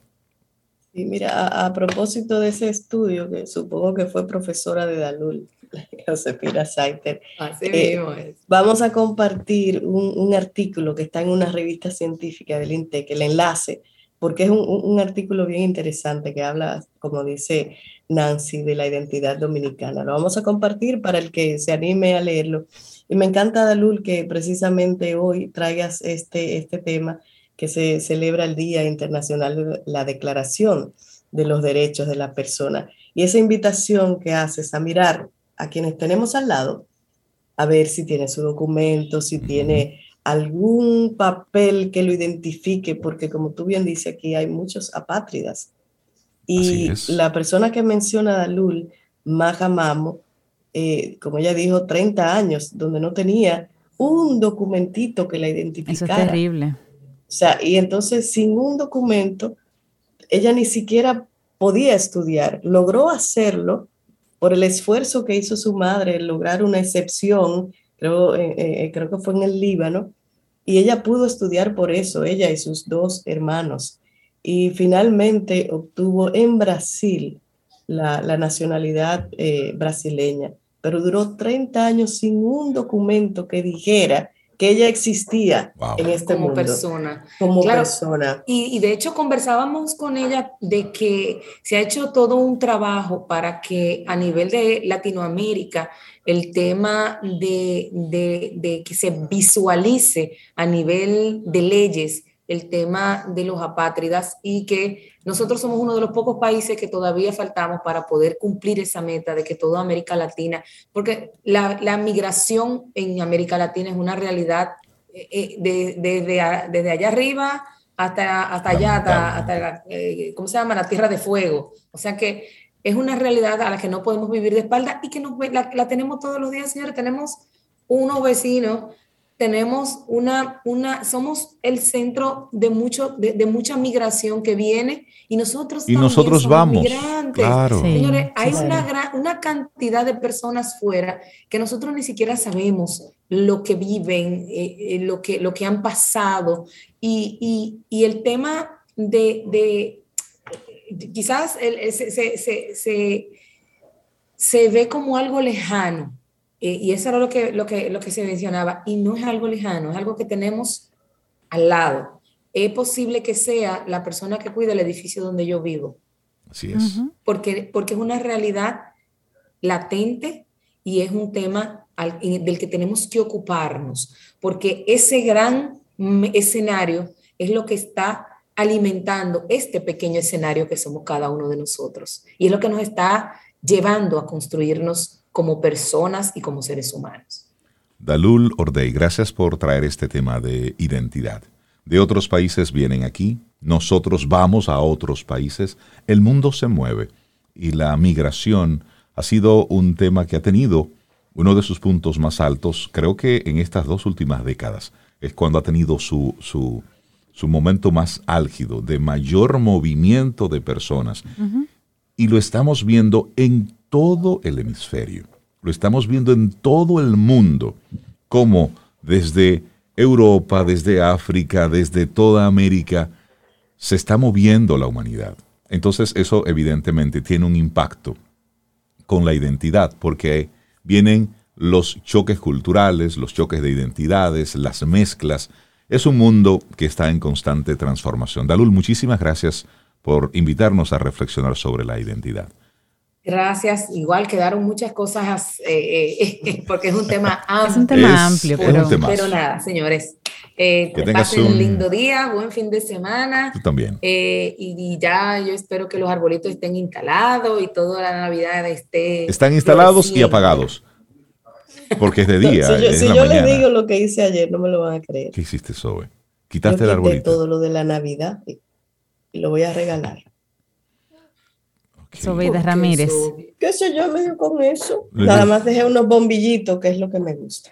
Y mira, a, propósito de ese estudio, que supongo que fue profesora de Dalul, Josefina Saiter, eh, vamos a compartir un, artículo que está en una revista científica del INTEC, el enlace, porque es un, un, artículo bien interesante que habla, como dice Nancy, de la identidad dominicana. Lo vamos a compartir para el que se anime a leerlo. Y me encanta, Dalul, que precisamente hoy traigas este, este tema que se celebra el Día Internacional de la Declaración de los Derechos de la Persona. Y esa invitación que haces a mirar a quienes tenemos al lado, a ver si tiene su documento, si tiene algún papel que lo identifique, porque como tú bien dices, aquí hay muchos apátridas. Y la persona que menciona Dalul, Maja Mamo, eh, como ella dijo, 30 años, donde no tenía un documentito que la identificara. Eso es terrible. O sea, y entonces sin un documento, ella ni siquiera podía estudiar. Logró hacerlo por el esfuerzo que hizo su madre en lograr una excepción, creo, eh, eh, creo que fue en el Líbano, y ella pudo estudiar por eso, ella y sus dos hermanos. Y finalmente obtuvo en Brasil la, nacionalidad eh, brasileña, pero duró 30 años sin un documento que dijera que ella existía en este como mundo. Persona. Como persona. Y, de hecho conversábamos con ella de que se ha hecho todo un trabajo para que a nivel de Latinoamérica el tema de, de, de que se visualice a nivel de leyes el tema de los apátridas y que nosotros somos uno de los pocos países que todavía faltamos para poder cumplir esa meta de que toda América Latina, porque la, la migración en América Latina es una realidad eh, eh, de, desde allá arriba hasta, hasta allá, hasta, eh, ¿cómo se llama? La Tierra de Fuego. O sea que es una realidad a la que no podemos vivir de espalda y que nos, la, la tenemos todos los días, señores. Tenemos unos vecinos tenemos una, una, somos el centro de, mucho, de, mucha migración que viene y nosotros y nosotros vamos, migrantes. Claro. Señores, hay una, una cantidad de personas fuera que nosotros ni siquiera sabemos lo que viven, eh, eh, lo, que, lo que han pasado y, y, y el tema de, de quizás se, se, se, se ve como algo lejano eh, y eso era lo que, lo, que, lo que se mencionaba. Y no es algo lejano, es algo que tenemos al lado. Es posible que sea la persona que cuida el edificio donde yo vivo. Así es. porque, porque es una realidad latente y es un tema del que tenemos que ocuparnos, porque ese gran escenario es lo que está alimentando este pequeño escenario que somos cada uno de nosotros. Y es lo que nos está llevando a construirnos como personas y como seres humanos. Dalul Ordey, gracias por traer este tema de identidad. De otros países vienen aquí, nosotros vamos a otros países, el mundo se mueve y la migración ha sido un tema que ha tenido uno de sus puntos más altos, creo que en estas dos últimas décadas, es cuando ha tenido su, su, su momento más álgido, de mayor movimiento de personas. Y lo estamos viendo en todo el hemisferio, lo estamos viendo en todo el mundo, como desde Europa, desde África, desde toda América, se está moviendo la humanidad. Entonces eso evidentemente tiene un impacto con la identidad, porque vienen los choques culturales, los choques de identidades, las mezclas. Es un mundo que está en constante transformación. Dalul, muchísimas gracias por invitarnos a reflexionar sobre la identidad. Gracias. Igual quedaron muchas cosas eh, eh, porque es un tema amplio. Es un tema amplio, pero, pero nada, señores. Eh, que pasen un lindo día, buen fin de semana. Tú también. Eh, y, ya yo espero que los arbolitos estén instalados y toda la Navidad esté. Están instalados y apagados. Porque es de día. si yo, les digo lo que hice ayer, no me lo van a creer. ¿Qué hiciste, Zoe? Quitaste el arbolito. todo lo de la Navidad y, lo voy a regalar. Sobeida Ramírez. ¿Qué sé yo medio con eso? Nada más dejé unos bombillitos, que es lo que me gusta.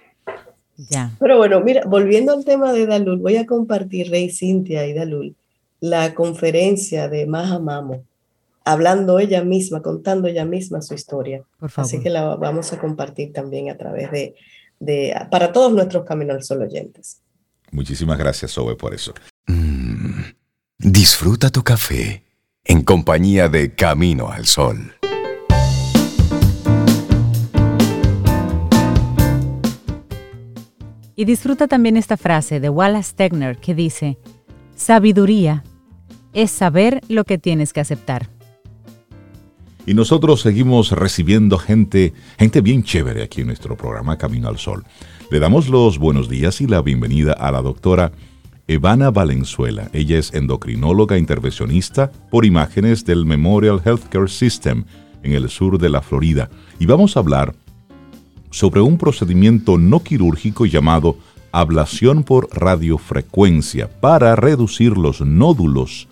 Ya. Pero bueno, mira, volviendo al tema de Dalul, voy a compartir, Rey Cintia y Dalul, la conferencia de Maha Mamo, hablando ella misma, contando ella misma su historia. Así que la vamos a compartir también a través de, de para todos nuestros Camino al Sol oyentes. Muchísimas gracias, Sobe, por eso. Mm, disfruta tu café en compañía de Camino al Sol. Y disfruta también esta frase de Wallace Stegner que dice, sabiduría es saber lo que tienes que aceptar. Y nosotros seguimos recibiendo gente, gente bien chévere aquí en nuestro programa Camino al Sol. Le damos los buenos días y la bienvenida a la doctora Evana Valenzuela. Ella es endocrinóloga intervencionista por imágenes del Memorial Healthcare System en el sur de la Florida. Y vamos a hablar sobre un procedimiento no quirúrgico llamado ablación por radiofrecuencia para reducir los nódulos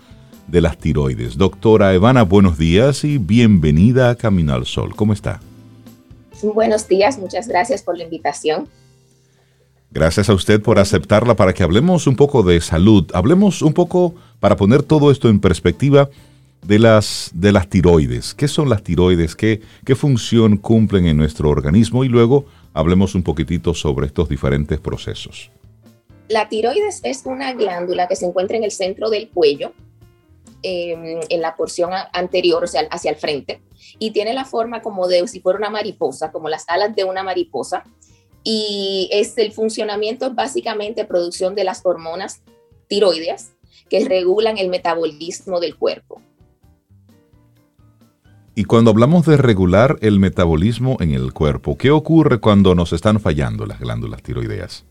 de las tiroides. Doctora Evana, buenos días y bienvenida a Camino al Sol. ¿Cómo está? Buenos días, muchas gracias por la invitación. Gracias a usted por aceptarla para que hablemos un poco de salud. Hablemos un poco para poner todo esto en perspectiva de las, de las tiroides. ¿Qué son las tiroides? ¿Qué, ¿Qué función cumplen en nuestro organismo? Y luego hablemos un poquitito sobre estos diferentes procesos. La tiroides es una glándula que se encuentra en el centro del cuello, em, en la porción anterior, o sea, hacia el frente, y tiene la forma como de si fuera una mariposa, como las alas de una mariposa. Y es el funcionamiento es básicamente producción de las hormonas tiroideas que regulan el metabolismo del cuerpo. Y cuando hablamos de regular el metabolismo en el cuerpo, ¿qué ocurre cuando nos están fallando las glándulas tiroideas?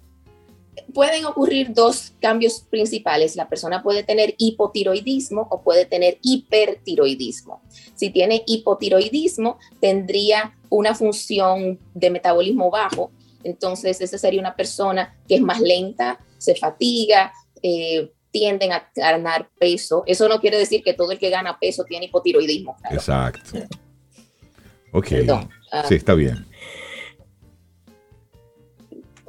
Pueden ocurrir dos cambios principales. La persona puede tener hipotiroidismo o puede tener hipertiroidismo. Si tiene hipotiroidismo, tendría una función de metabolismo bajo. Entonces, esa sería una persona que es más lenta, se fatiga, eh, tienden a ganar peso. Eso no quiere decir que todo el que gana peso tiene hipotiroidismo. Exacto. Ok. Ah. sí, está bien.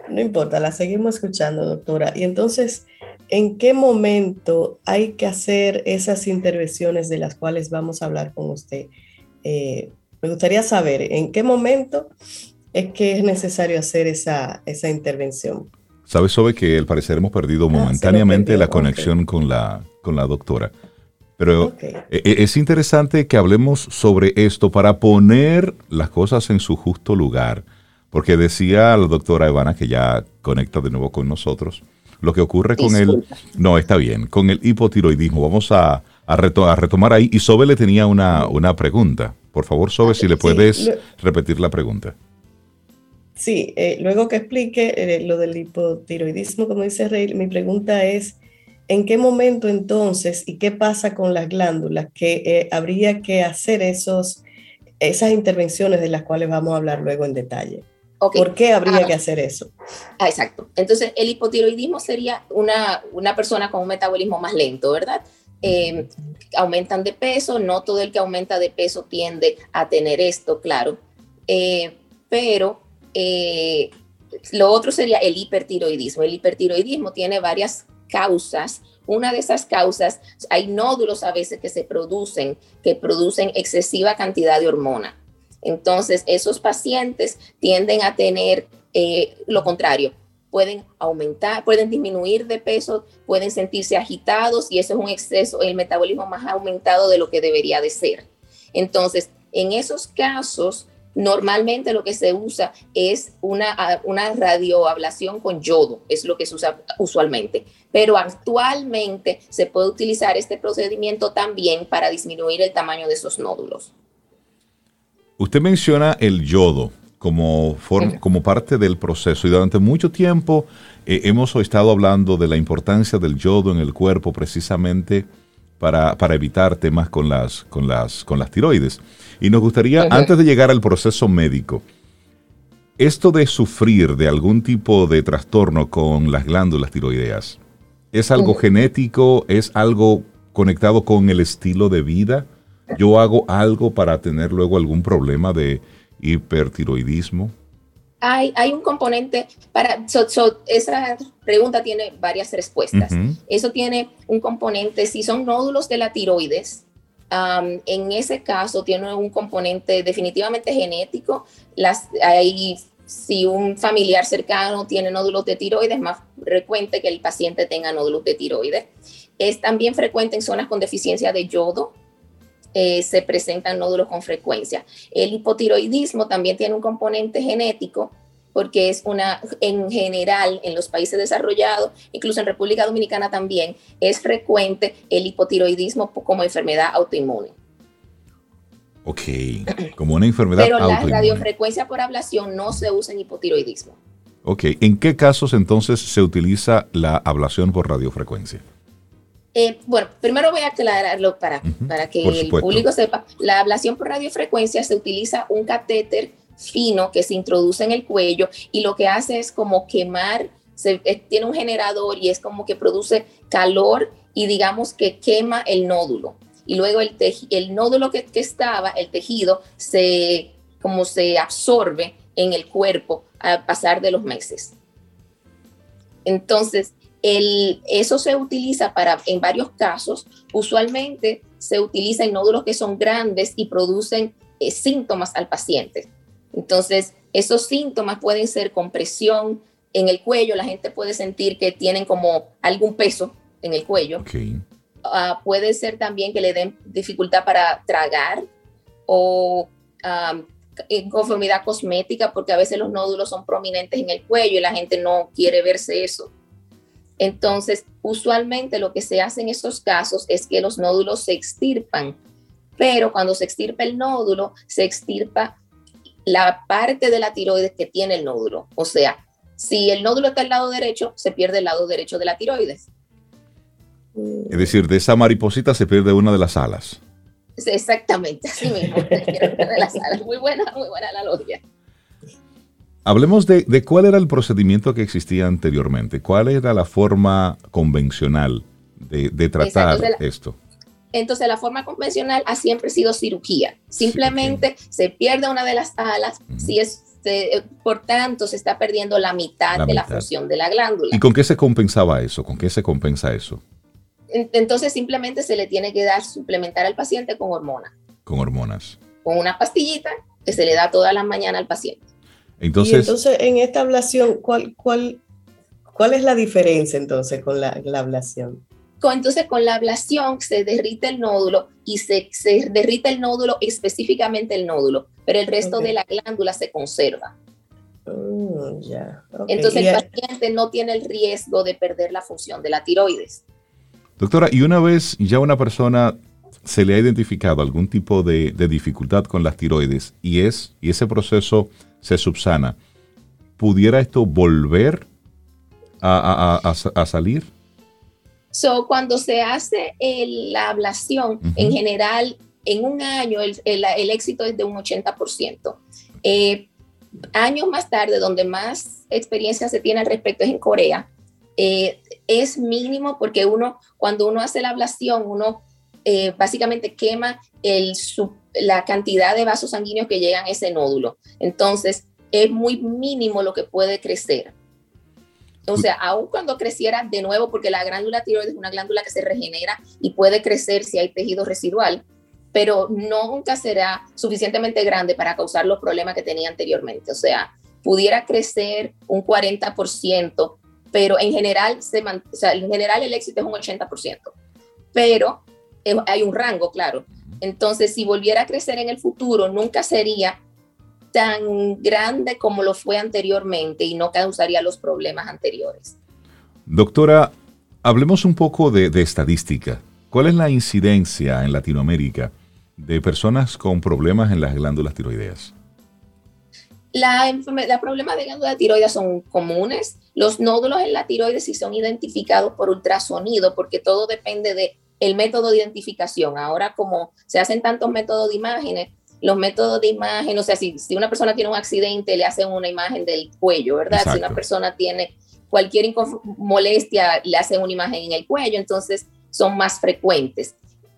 No importa, la seguimos escuchando, doctora. Y entonces, ¿en qué momento hay que hacer esas intervenciones de las cuales vamos a hablar con usted? Eh, me gustaría saber en qué momento es que es necesario hacer esa, esa intervención. Sabes, Sobe, que al parecer hemos perdido ah, momentáneamente la conexión con, la, con la doctora. Pero e, e, es interesante que hablemos sobre esto para poner las cosas en su justo lugar. Porque decía la doctora Evana, que ya conecta de nuevo con nosotros, lo que ocurre con el... No, está bien, con el hipotiroidismo. Vamos a, a, retomar ahí. Y Sobe le tenía una, una pregunta. Por favor, Sobe, si le puedes repetir la pregunta. Sí, eh, luego que explique eh, lo del hipotiroidismo, como dice Rey, mi pregunta es, ¿en qué momento entonces y qué pasa con las glándulas que eh, habría que hacer esos, esas intervenciones de las cuales vamos a hablar luego en detalle? ¿Por qué habría ah. que hacer eso? Ah, exacto. Entonces, el hipotiroidismo sería una, una persona con un metabolismo más lento, ¿verdad? eh, aumentan de peso, no todo el que aumenta de peso tiende a tener esto, claro, eh, pero eh, lo otro sería el hipertiroidismo. El hipertiroidismo tiene varias causas. Una de esas causas, hay nódulos a veces que se producen, que producen excesiva cantidad de hormona. Entonces, esos pacientes tienden a tener lo contrario, pueden aumentar, pueden disminuir de peso, pueden sentirse agitados y eso es un exceso, el metabolismo más aumentado de lo que debería de ser. Entonces, en esos casos, normalmente lo que se usa es una, una radioablación con yodo, es lo que se usa usualmente. Pero actualmente se puede utilizar este procedimiento también para disminuir el tamaño de esos nódulos. Usted menciona el yodo como, como parte del proceso. Y durante mucho tiempo eh, hemos estado hablando de la importancia del yodo en el cuerpo precisamente para, evitar temas con las, con, las, con las tiroides. Y nos gustaría, antes de llegar al proceso médico, esto de sufrir de algún tipo de trastorno con las glándulas tiroideas, ¿es algo genético? ¿Es algo conectado con el estilo de vida? ¿Yo hago algo para tener luego algún problema de, hipertiroidismo? Hay, hay, un componente para, esa pregunta tiene varias respuestas. Eso tiene un componente, si son nódulos de la tiroides, en ese caso tiene un componente definitivamente genético. Las, hay, si un familiar cercano tiene nódulos de tiroides, es más frecuente que el paciente tenga nódulos de tiroides. Es también frecuente en zonas con deficiencia de yodo, eh, se presentan nódulos con frecuencia. El hipotiroidismo también tiene un componente genético porque es una, en general, en los países desarrollados, incluso en República Dominicana también, es frecuente el hipotiroidismo como enfermedad autoinmune. Ok, como una enfermedad Pero la radiofrecuencia por ablación no se usa en hipotiroidismo. Ok, ¿en qué casos entonces se utiliza la ablación por radiofrecuencia? Eh, bueno, primero voy a aclararlo para, para que el público sepa. La ablación por radiofrecuencia se utiliza un catéter fino que se introduce en el cuello y lo que hace es como quemar, eh, tiene un generador y es como que produce calor y digamos que quema el nódulo. Y luego el, el nódulo que, que estaba, el tejido, se, como se absorbe en el cuerpo al pasar de los meses. Entonces, eso se utiliza para, en varios casos, usualmente se utiliza en nódulos que son grandes y producen eh, síntomas al paciente. Entonces, esos síntomas pueden ser compresión en el cuello, la gente puede sentir que tienen como algún peso en el cuello. Ah, puede ser también que le den dificultad para tragar o inconformidad cosmética, porque a veces los nódulos son prominentes en el cuello y la gente no quiere verse eso. Entonces, usualmente lo que se hace en esos casos es que los nódulos se extirpan, pero cuando se extirpa el nódulo, se extirpa la parte de la tiroides que tiene el nódulo. O sea, si el nódulo está al lado derecho, se pierde el lado derecho de la tiroides. Es decir, de esa mariposita se pierde una de las alas. Exactamente, así mismo. Muy buena, muy buena analogía. Hablemos de, cuál era el procedimiento que existía anteriormente, cuál era la forma convencional de, tratar esto. Entonces, la forma convencional ha siempre sido cirugía. Simplemente se pierde una de las alas, si es, por tanto, se está perdiendo la mitad de la función de la glándula. ¿Y con qué se compensaba eso? ¿Con qué se compensa eso? Entonces, simplemente se le tiene que dar, suplementar al paciente con hormonas. Con hormonas. Con una pastillita que se le da todas las mañanas al paciente. Entonces, y entonces en esta ablación, ¿cuál, cuál, cuál es la diferencia entonces con la, ablación? Entonces, con la ablación se derrite el nódulo y se, se derrite el nódulo, específicamente el nódulo, pero el resto de la glándula se conserva. Mm, entonces, el paciente no tiene el riesgo de perder la función de la tiroides. Doctora, y una vez ya una persona se le ha identificado algún tipo de, de dificultad con las tiroides y, es, y ese proceso se subsana, ¿pudiera esto volver a, salir? So, cuando se hace la ablación, en general, en un año el, éxito es de un 80%. Eh, años más tarde, donde más experiencia se tiene al respecto es en Corea, eh, es mínimo porque uno, cuando uno hace la ablación, uno eh, básicamente quema la cantidad de vasos sanguíneos que llegan a ese nódulo. Entonces, es muy mínimo lo que puede crecer. O sea, aun cuando creciera de nuevo, porque la glándula tiroides es una glándula que se regenera y puede crecer si hay tejido residual, pero nunca será suficientemente grande para causar los problemas que tenía anteriormente. O sea, pudiera crecer un 40%, pero en general, se o en general el éxito es un 80%, pero eh, hay un rango, claro. Entonces, si volviera a crecer en el futuro, nunca sería tan grande como lo fue anteriormente y no causaría los problemas anteriores. Doctora, hablemos un poco de, estadística. ¿Cuál es la incidencia en Latinoamérica de personas con problemas en las glándulas tiroideas? La, los problemas de glándulas tiroides son comunes. Los nódulos en la tiroides sí son identificados por ultrasonido, porque todo depende del el método de identificación. Ahora, como se hacen tantos métodos de imágenes, los métodos de imagen, o sea, si, si una persona tiene un accidente, le hacen una imagen del cuello, ¿verdad? Si una persona tiene cualquier molestia, le hacen una imagen en el cuello, entonces son más frecuentes.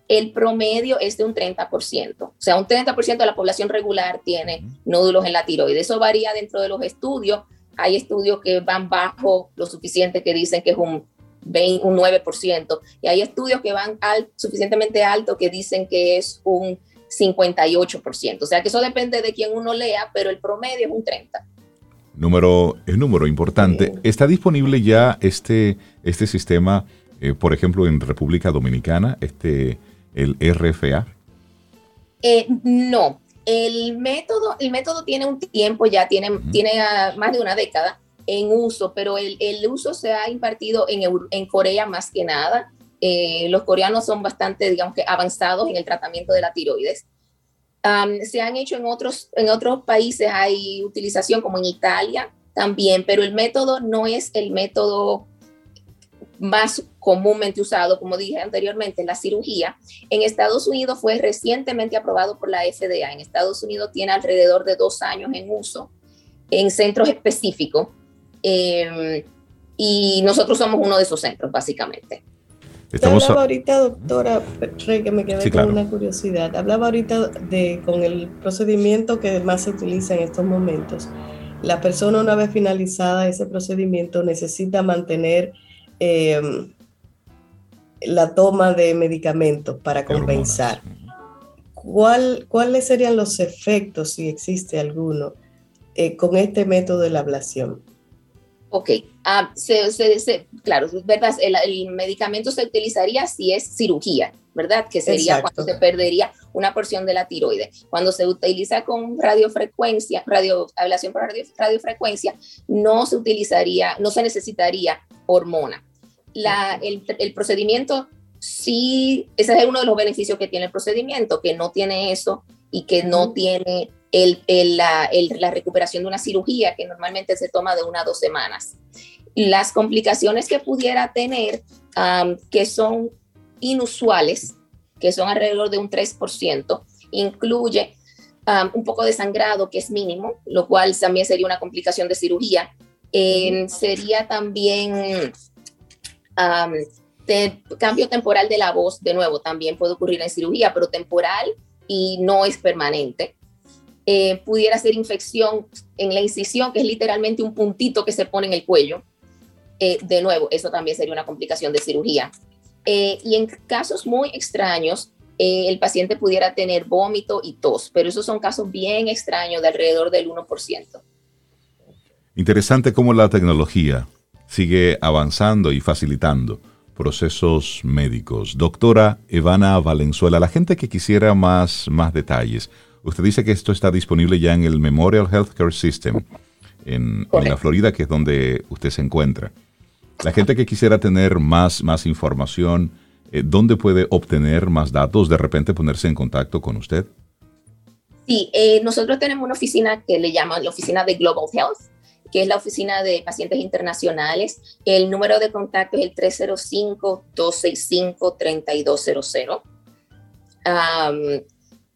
El promedio es de un 30%, o sea, un 30% de la población regular tiene nódulos en la tiroides. Eso varía dentro de los estudios. Hay estudios que van bajo lo suficiente que dicen que es un, 20, un 9%, y hay estudios que van al, suficientemente alto que dicen que es un 58%. O sea que eso depende de quién uno lea, pero el promedio es un 30%. Número, es número importante. ¿Está disponible ya este, este sistema, eh, por ejemplo, en República Dominicana, este, el RFA? Eh, no, el método, el método tiene un tiempo ya, tiene, tiene más de una década en uso, pero el, el uso se ha impartido en, en Corea más que nada. Eh, los coreanos son bastante, digamos que, avanzados en el tratamiento de la tiroides. se han hecho en otros, en otros países, hay utilización como en Italia también, pero el método no es el método más comúnmente usado, como dije anteriormente, la cirugía. En Estados Unidos fue recientemente aprobado por la FDA. En Estados Unidos tiene alrededor de dos años en uso en centros específicos. Em, y nosotros somos uno de esos centros, básicamente. Hablaba ahorita, doctora Rey, que me quedé con una curiosidad. Hablaba ahorita de con el procedimiento que más se utiliza en estos momentos. La persona una vez finalizada ese procedimiento necesita mantener em, la toma de medicamentos para compensar. ¿Cuál, ¿Cuáles serían los efectos, si existe alguno, eh, con este método de la ablación? Ok, ah, claro, ¿verdad? El, medicamento se utilizaría si es cirugía, ¿verdad? Que sería cuando se perdería una porción de la tiroides. Cuando se utiliza con radiofrecuencia, radio, ablación por radiofrecuencia, no se utilizaría, no se necesitaría hormona. La, el, el procedimiento sí, ese es uno de los beneficios que tiene el procedimiento, que no tiene eso y que no tiene el, la, la, recuperación de una cirugía que normalmente se toma de una a dos semanas. Las complicaciones que pudiera tener, que son inusuales, que son alrededor de un 3%, incluye un poco de sangrado, que es mínimo, lo cual también sería una complicación de cirugía. sería también cambio temporal de la voz, de nuevo, también puede ocurrir en cirugía, pero temporal y no es permanente. Eh, pudiera ser infección en la incisión, que es literalmente un puntito que se pone en el cuello. Eh, de nuevo, eso también sería una complicación de cirugía. Eh, y en casos muy extraños, el paciente pudiera tener vómito y tos, pero esos son casos bien extraños de alrededor del 1%. Interesante cómo la tecnología sigue avanzando y facilitando procesos médicos. Doctora Evana Valenzuela, la gente que quisiera más, más detalles, Usted dice que esto está disponible ya en el Memorial Healthcare System, en, la Florida, que es donde usted se encuentra. La gente que quisiera tener más, más información, eh, ¿dónde puede obtener más datos? De repente ponerse en contacto con usted. Sí, eh, nosotros tenemos una oficina que le llaman la oficina de Global Health, que es la oficina de pacientes internacionales. El número de contacto es el 305-265-3200.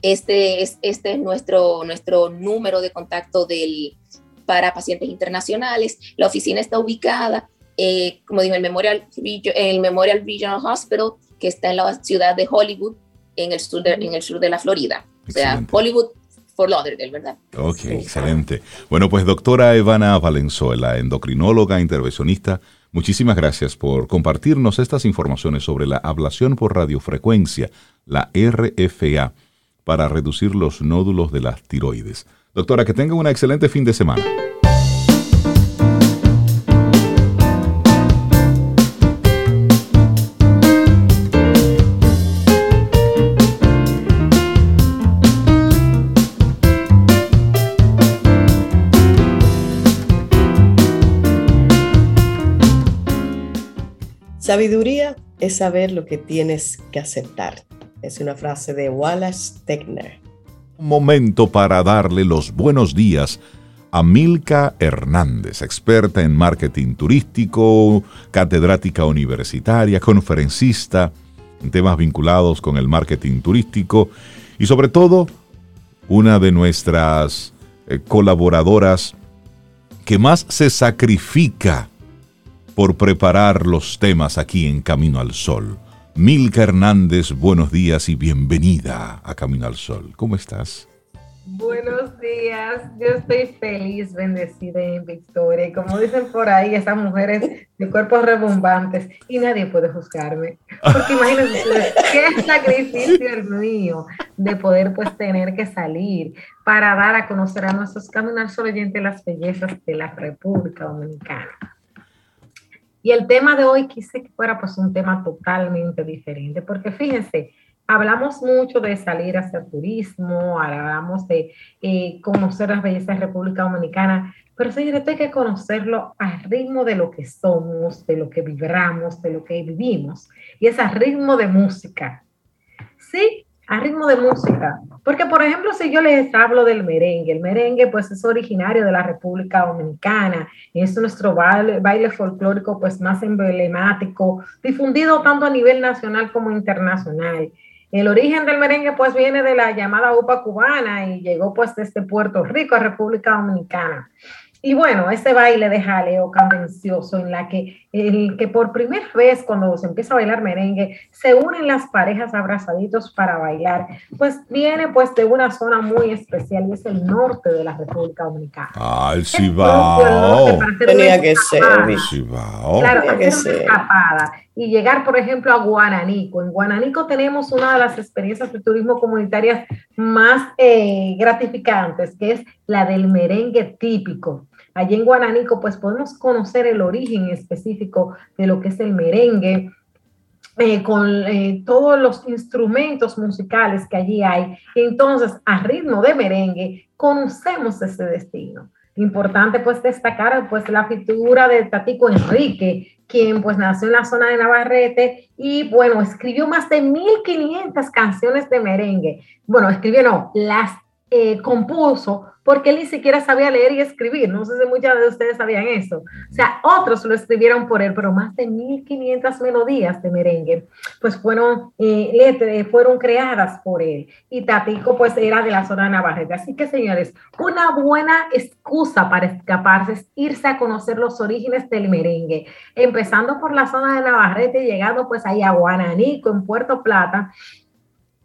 Este es, este es nuestro, nuestro número de contacto del, para pacientes internacionales. La oficina está ubicada eh, como dijo, el Memorial, el Memorial Regional Hospital, que está en la ciudad de Hollywood, en el sur de, en el sur de la Florida. O sea, Hollywood por Lauderdale, ¿verdad? Ok, excelente. Bueno, pues doctora Evana Valenzuela, endocrinóloga, intervencionista, muchísimas gracias por compartirnos estas informaciones sobre la ablación por radiofrecuencia, la RFA, para reducir los nódulos de las tiroides. Doctora, que tenga un excelente fin de semana. Sabiduría es saber lo que tienes que aceptar. Es una frase de Wallace Stegner. Un momento para darle los buenos días a Milka Hernández, experta en marketing turístico, catedrática universitaria, conferencista en temas vinculados con el marketing turístico y sobre todo una de nuestras eh, colaboradoras que más se sacrifica por preparar los temas aquí en Camino al Sol. Milka Hernández, buenos días y bienvenida a Camino al Sol. ¿Cómo estás? Buenos días, yo estoy feliz, bendecida en victoria. Y como dicen por ahí, esas mujeres de cuerpos rebombantes, y nadie puede juzgarme. Porque imagínense qué sacrificio el mío de poder pues tener que salir para dar a conocer a nuestros Camino al Sol oyentes las bellezas de la República Dominicana. Y el tema de hoy quise que fuera pues un tema totalmente diferente, porque fíjense, hablamos mucho de salir a hacer turismo, hablamos de eh, conocer las bellezas de República Dominicana, pero señores, hay que conocerlo al ritmo de lo que somos, de lo que vibramos, de lo que vivimos, y es al ritmo de música. Sí, a ritmo de música. Porque, por ejemplo, si yo les hablo del merengue, el merengue pues es originario de la República Dominicana, es nuestro baile, baile folclórico pues más emblemático, difundido tanto a nivel nacional como internacional. El origen del merengue pues viene de la llamada UPA cubana y llegó pues desde Puerto Rico a República Dominicana. Y bueno, ese baile de jaleo candencioso en la que, el que por primera vez cuando se empieza a bailar merengue, se unen las parejas abrazaditos para bailar, pues viene pues de una zona muy especial y es el norte de la República Dominicana. Ah, el Cibao. Tenía que ser. Cibao. Claro, para hacer una escapada y llegar, por ejemplo, a Guananico. En Guananico tenemos una de las experiencias de turismo comunitarias más eh, gratificantes, que es la del merengue típico. Allí en Guananico, pues podemos conocer el origen específico de lo que es el merengue, eh, con eh, todos los instrumentos musicales que allí hay. Entonces, a ritmo de merengue, conocemos ese destino. Importante pues destacar pues la figura de Tatico Enrique, quien pues nació en la zona de Navarrete y bueno, escribió más de 1500 canciones de merengue. Bueno, escribió no, las eh, compuso porque él ni siquiera sabía leer y escribir. No sé si muchas de ustedes sabían eso. O sea, otros lo escribieron por él, pero más de 1500 melodías de merengue, pues fueron, eh, fueron creadas por él. Y Tatico, pues era de la zona de Navarrete. Así que, señores, una buena excusa para escaparse es irse a conocer los orígenes del merengue, empezando por la zona de Navarrete, llegando pues ahí a Guananico, en Puerto Plata,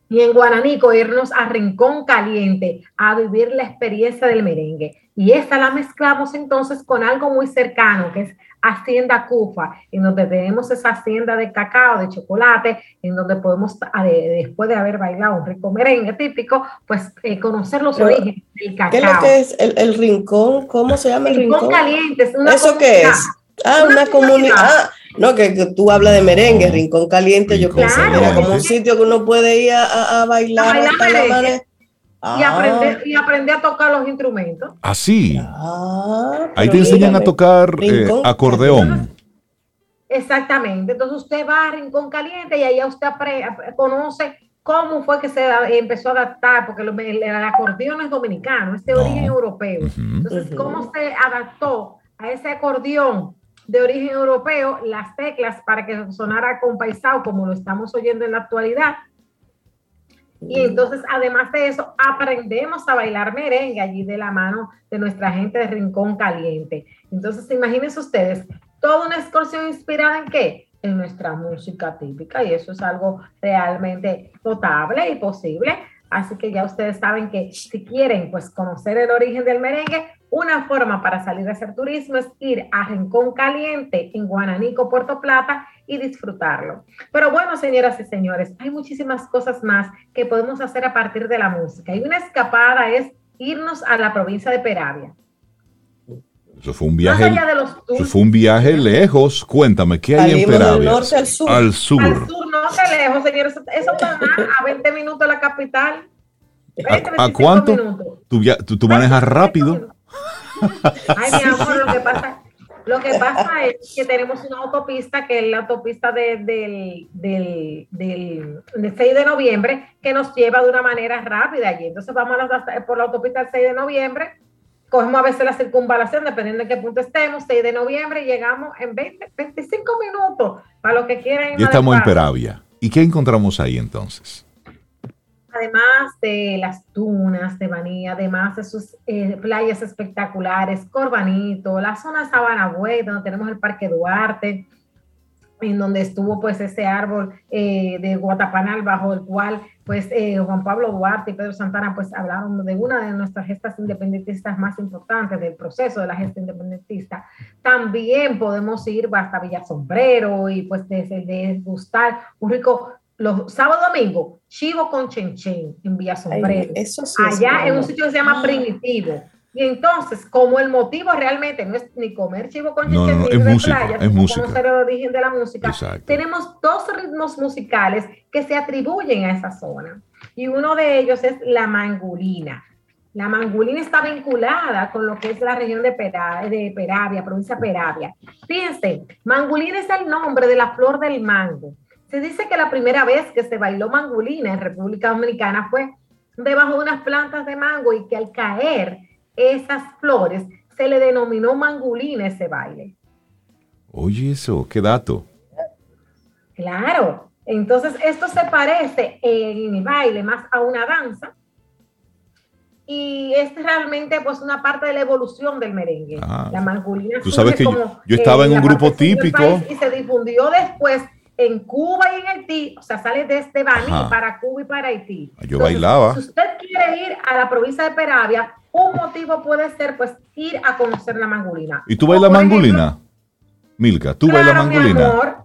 y en Guananico irnos a Rincón Caliente a vivir la experiencia del merengue. Y esta la mezclamos entonces con algo muy cercano, que es Hacienda Cufa, en donde tenemos esa hacienda de cacao, de chocolate, en donde podemos, después de haber bailado un rico merengue típico, pues eh, conocer los orígenes del cacao. ¿Qué es lo que es el, rincón? ¿Cómo se llama el, rincón? Caliente. ¿Eso qué es? Ah, una, comunidad. Ah, no, que, tú hablas de merengue, Rincón Caliente, yo pensé que era como un sitio que uno puede ir a, bailar, hasta la y, aprender, y aprender a tocar los instrumentos. Así. Ah, Ahí te enseñan a tocar eh, acordeón. Exactamente. Entonces usted va a Rincón Caliente y ahí usted conoce cómo fue que se empezó a adaptar, porque el, acordeón es dominicano, es de origen europeo. Entonces, cómo se adaptó a ese acordeón de origen europeo las teclas para que sonara compaisado como lo estamos oyendo en la actualidad. Y entonces, además de eso, aprendemos a bailar merengue allí de la mano de nuestra gente de Rincón Caliente. Entonces, imagínense ustedes, toda una excursión inspirada en qué? En nuestra música típica y eso es algo realmente potable y posible. Así que ya ustedes saben que si quieren pues conocer el origen del merengue, una forma para salir a hacer turismo es ir a Rincón Caliente en Guananico, Puerto Plata y disfrutarlo. Pero bueno, señoras y señores, hay muchísimas cosas más que podemos hacer a partir de la música. Y una escapada es irnos a la provincia de Peravia. Eso fue un viaje. eso fue un viaje lejos. Cuéntame, ¿qué hay en Peravia? Del norte al sur. Al sur. Al sur, no sé lejos, señores. Eso está a 20 minutos de la capital. ¿A, cuánto? Tú, tú, manejas rápido. Ay, mi amor, lo que pasa, lo que pasa es que tenemos una autopista que es la autopista del, del, del, 6 de noviembre que nos lleva de una manera rápida allí. Entonces vamos por la autopista del 6 de noviembre, cogemos a veces la circunvalación, dependiendo de qué punto estemos, 6 de noviembre, llegamos en 20, 25 minutos, para lo que quieran. Ya estamos en Peravia. ¿Y qué encontramos ahí entonces? Además de las dunas de Baní, además de sus eh, playas espectaculares, Corbanito, la zona de Sabana Buey, donde tenemos el Parque Duarte, en donde estuvo pues ese árbol eh, de Guatapanal bajo el cual pues eh, Juan Pablo Duarte y Pedro Santana pues hablaron de una de nuestras gestas independentistas más importantes del proceso de la gesta independentista. También podemos ir hasta Villa Sombrero y pues degustar un rico los sábados domingo, chivo con chenchen en Villa Sombrero. allá en un sitio que se llama ah. Primitivo. Y entonces, como el motivo realmente no es ni comer chivo con chenchen, ni es música, es música. conocer el origen de la música, tenemos dos ritmos musicales que se atribuyen a esa zona. Y uno de ellos es la mangulina. La mangulina está vinculada con lo que es la región de, Peravia, de Peravia provincia de Peravia. Fíjense, mangulina es el nombre de la flor del mango se dice que la primera vez que se bailó mangulina en República Dominicana fue debajo de unas plantas de mango y que al caer esas flores se le denominó mangulina ese baile. Oye, eso, qué dato. Claro, entonces esto se parece en el baile más a una danza y es realmente pues una parte de la evolución del merengue. Ah. la mangulina. Tú sabes que yo, estaba en un grupo típico. Y se difundió después en Cuba y en Haití, o sea, sale desde Baní para Cuba y para Haití. Yo bailaba. Si usted quiere ir a la provincia de Peravia, un motivo puede ser pues ir a conocer la mangulina. ¿Y tú bailas mangulina? Milka, ¿tú bailas mangulina?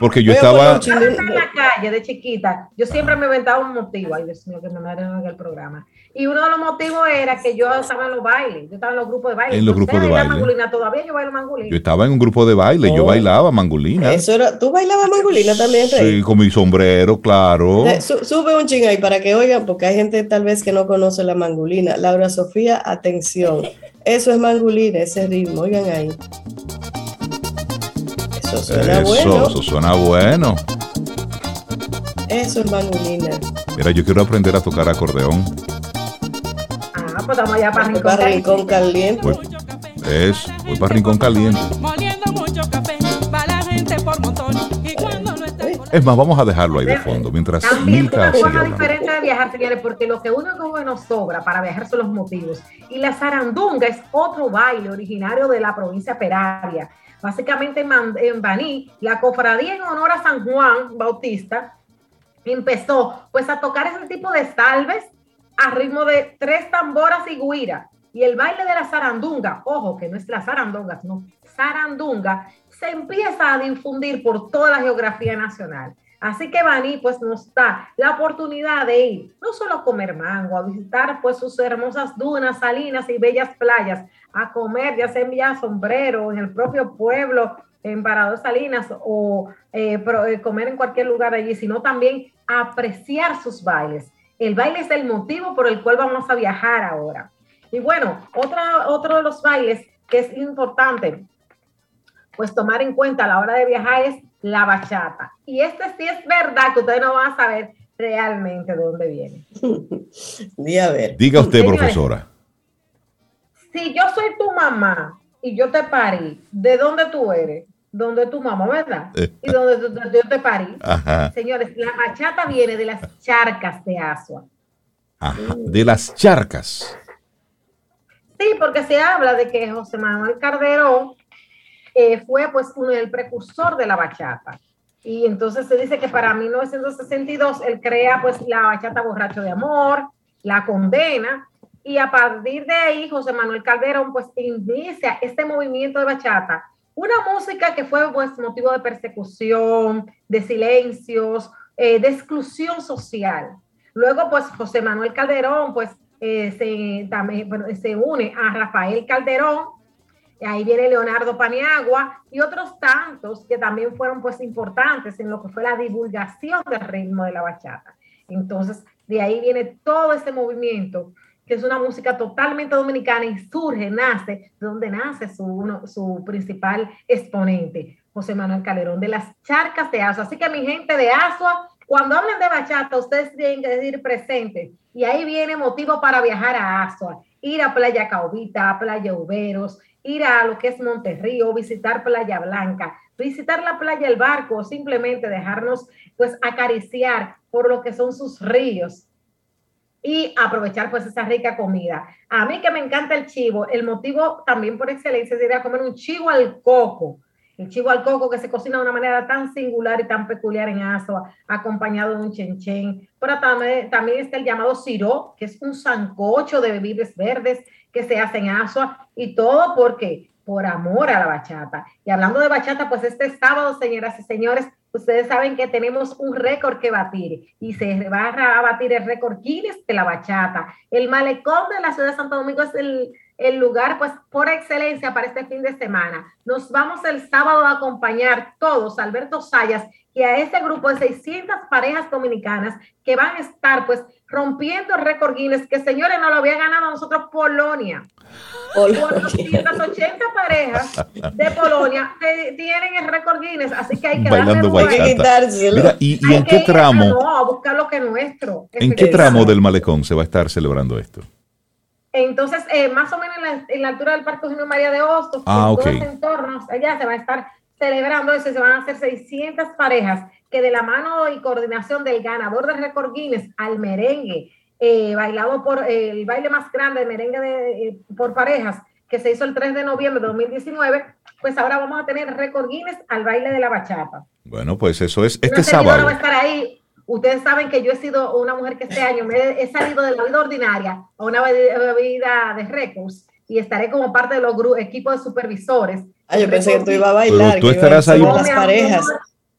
Porque yo estaba en la calle de chiquita, yo siempre me inventaba un motivo, ay Dios mío, que me madre en el programa. Y uno de los motivos era que yo estaba en los bailes, yo estaba en los grupos de baile. En los grupos de baile. Mangulina, todavía yo bailo mangulina. Yo estaba en un grupo de baile, yo oh. bailaba mangulina. Eso era, ¿Tú bailabas mangulina también, Rey? Sí, con mi sombrero, claro. Eh, sube un ching ahí para que oigan, porque hay gente tal vez que no conoce la mangulina. Laura Sofía, atención. Eso es mangulina, ese ritmo, oigan ahí. Eso suena bueno. Eso suena bueno. Eso es mangulina. Mira, yo quiero aprender a tocar acordeón. Pues vamos allá para Rincón, Rincón Caliente. Voy, es, voy para Rincón Caliente. Es más, vamos a dejarlo ahí de fondo mientras Milka sigue hablando. diferente de viajar, señores, porque lo que uno como nos sobra para viajar son los motivos. Y la zarandunga es otro baile originario de la provincia Peravia básicamente en Baní, la cofradía en honor a San Juan Bautista empezó pues a tocar ese tipo de salves a ritmo de tres tamboras y guira. Y el baile de la zarandunga, ojo que no es la zarandunga, no, zarandunga, se empieza a difundir por toda la geografía nacional. Así que Baní pues nos da la oportunidad de ir no solo a comer mango, a visitar pues sus hermosas dunas, salinas y bellas playas, a comer ya sea en Villa Sombrero, en el propio pueblo, en Parador Salinas o eh, eh, comer en cualquier lugar allí, sino también apreciar sus bailes. El baile es el motivo por el cual vamos a viajar ahora. Y bueno, otra, otro de los bailes que es importante pues tomar en cuenta a la hora de viajar es la bachata. Y este sí es verdad que ustedes no van a saber realmente de dónde viene. Diga usted, profesora. Si yo soy tu mamá y yo te parí, ¿de dónde tú eres? Donde tu mamá, ¿verdad? Y donde, yo te parí. Señores, la bachata viene de las charcas de Asua. Ajá, de las charcas. Sí, porque se habla de que José Manuel Carderón eh, fue pues uno, el precursor de la bachata. Y entonces se dice que para 1962 él crea pues la bachata Borracho de Amor, la condena, y a partir de ahí José Manuel Calderón pues inicia este movimiento de bachata, una música que fue pues motivo de persecución, de silencios, eh, de exclusión social. Luego pues José Manuel Calderón pues eh, se, también, se une a Rafael Calderón, ahí viene Leonardo Paniagua y otros tantos que también fueron pues importantes en lo que fue la divulgación del ritmo de la bachata. Entonces, de ahí viene todo ese movimiento, que es una música totalmente dominicana y surge, nace, de donde nace su, su principal exponente, José Manuel Calderón, de las charcas de Asua. Así que mi gente de Asua, cuando hablen de bachata, ustedes tienen que decir presente. Y ahí viene motivo para viajar a Asua, ir a Playa Caubita, a Playa Uberos, ir a lo que es Monterrío, visitar Playa Blanca, visitar la playa El Barco, simplemente dejarnos pues acariciar por lo que son sus ríos y aprovechar pues esa rica comida. A mí que me encanta el chivo, el motivo también por excelencia sería comer un chivo al coco. El chivo al coco que se cocina de una manera tan singular y tan peculiar en Azua, acompañado de un chenchen. Pero también, también está el llamado siró, que es un sancocho de bebidas verdes que se hace en Azua y todo porque por amor a la bachata. Y hablando de bachata, pues este sábado, señoras y señores, ustedes saben que tenemos un récord que batir y se va a batir el récord Guinness de la bachata. El malecón de la ciudad de Santo Domingo es el, el lugar, pues, por excelencia para este fin de semana. Nos vamos el sábado a acompañar todos, Alberto Sayas, y a ese grupo de 600 parejas dominicanas que van a estar, pues, rompiendo récord Guinness, que señores, no lo había ganado a nosotros Polonia. Polonia. Las 80 parejas de Polonia tienen el récord Guinness, así que hay que Bailando Mira, ¿y, y en qué tramo? No, a buscar lo que es nuestro. ¿En qué tramo del malecón se va a estar celebrando esto? Entonces, eh, más o menos en la, altura del Parque Eugenio María de Hostos, ah, en todos los entornos, allá se va a estar celebrando eso, se van a hacer 600 parejas que de la mano y coordinación del ganador del récord Guinness al merengue, eh, bailado por eh, el baile más grande de merengue de, eh, por parejas, que se hizo el 3 de noviembre de 2019, pues ahora vamos a tener récord Guinness al baile de la bachata. Bueno, pues eso es este sábado. va a estar ahí. Ustedes saben que yo he sido una mujer que este año me he salido de la vida ordinaria a una vida de récords y estaré como parte de los equipos de supervisores. Ah, yo pensé que tú ibas a bailar. tú estarás ahí. Las parejas.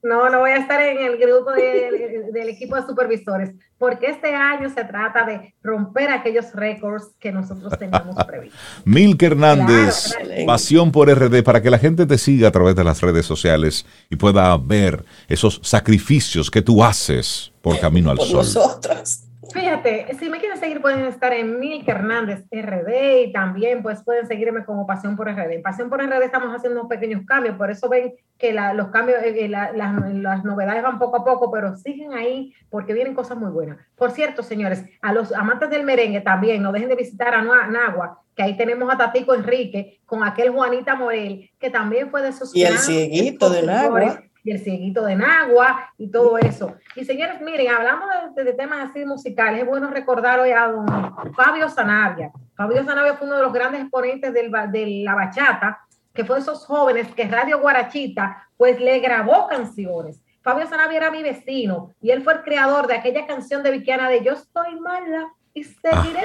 No, no voy a estar en el grupo del equipo de supervisores, porque este año se trata de romper aquellos récords que nosotros teníamos previstos. Milke Hernández, Pasión por RD, para que la gente te siga a través de las redes sociales y pueda ver esos sacrificios que tú haces por Camino al por Sol. Nosotros. Fíjate, si me quieren seguir pueden estar en Milk Hernández RD y también pues pueden seguirme como Pasión por RD. En Pasión por RD estamos haciendo unos pequeños cambios, por eso ven que los cambios, eh, eh, las, novedades van poco a poco, pero siguen ahí porque vienen cosas muy buenas. Por cierto, señores, a los amantes del merengue también, no dejen de visitar a Nagua, que ahí tenemos a Tatico Enrique con aquel Juanita Morel, que también fue de esos... Y el cieguito de Nagua y el cieguito de Nagua y todo eso. Y señores, miren, hablando de, temas así musicales, es bueno recordar hoy a don Fabio Sanabria. Fabio Sanabria fue uno de los grandes exponentes del, de la bachata, que fue de esos jóvenes que Radio Guarachita pues le grabó canciones. Fabio Sanabria era mi vecino y él fue el creador de aquella canción de Viquiana de Yo estoy mala y seguiré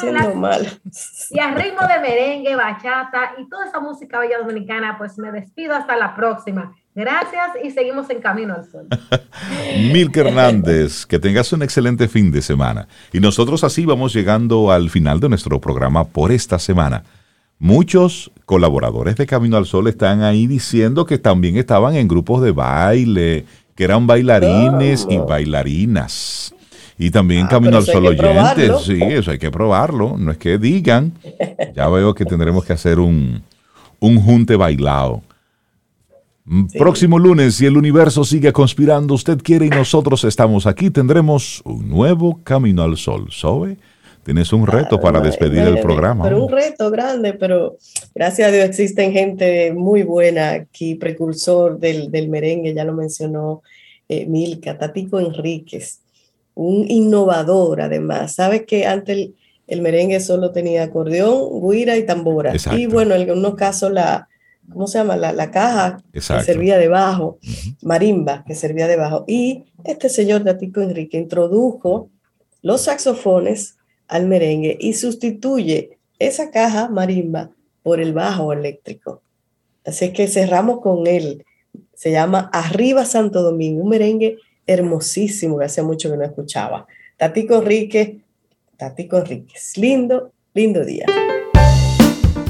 siendo, mala. Y a ritmo de merengue, bachata y toda esa música bella dominicana, pues me despido hasta la próxima. Gracias y seguimos en camino al sol. Milka Hernández, que tengas un excelente fin de semana. Y nosotros así vamos llegando al final de nuestro programa por esta semana. Muchos colaboradores de Camino al Sol están ahí diciendo que también estaban en grupos de baile, que eran bailarines y bailarinas. Y también ah, Camino al Sol oyentes, sí, eso hay que probarlo. No es que digan, ya veo que tendremos que hacer un, un junte bailado. Próximo lunes, si el universo sigue conspirando, usted quiere y nosotros estamos aquí, tendremos un nuevo Camino al Sol. Zoe, tienes un reto para despedir el programa. Pero un reto grande, pero gracias a Dios existen gente muy buena aquí, precursor del, merengue, ya lo mencionó eh, Milka, Tatico Enríquez, un innovador además. Sabes que antes el, merengue solo tenía acordeón, guira y tambora. Y bueno, en algunos casos la ¿cómo se llama? La, caja que servía debajo, marimba que servía debajo. Y este señor Tatico Enrique introdujo los saxofones al merengue y sustituye esa caja marimba por el bajo eléctrico. Así que cerramos con él. Se llama Arriba Santo Domingo, un merengue hermosísimo que hace mucho que no escuchaba. Tatico Enrique, Tatico Enríquez. Lindo, lindo día.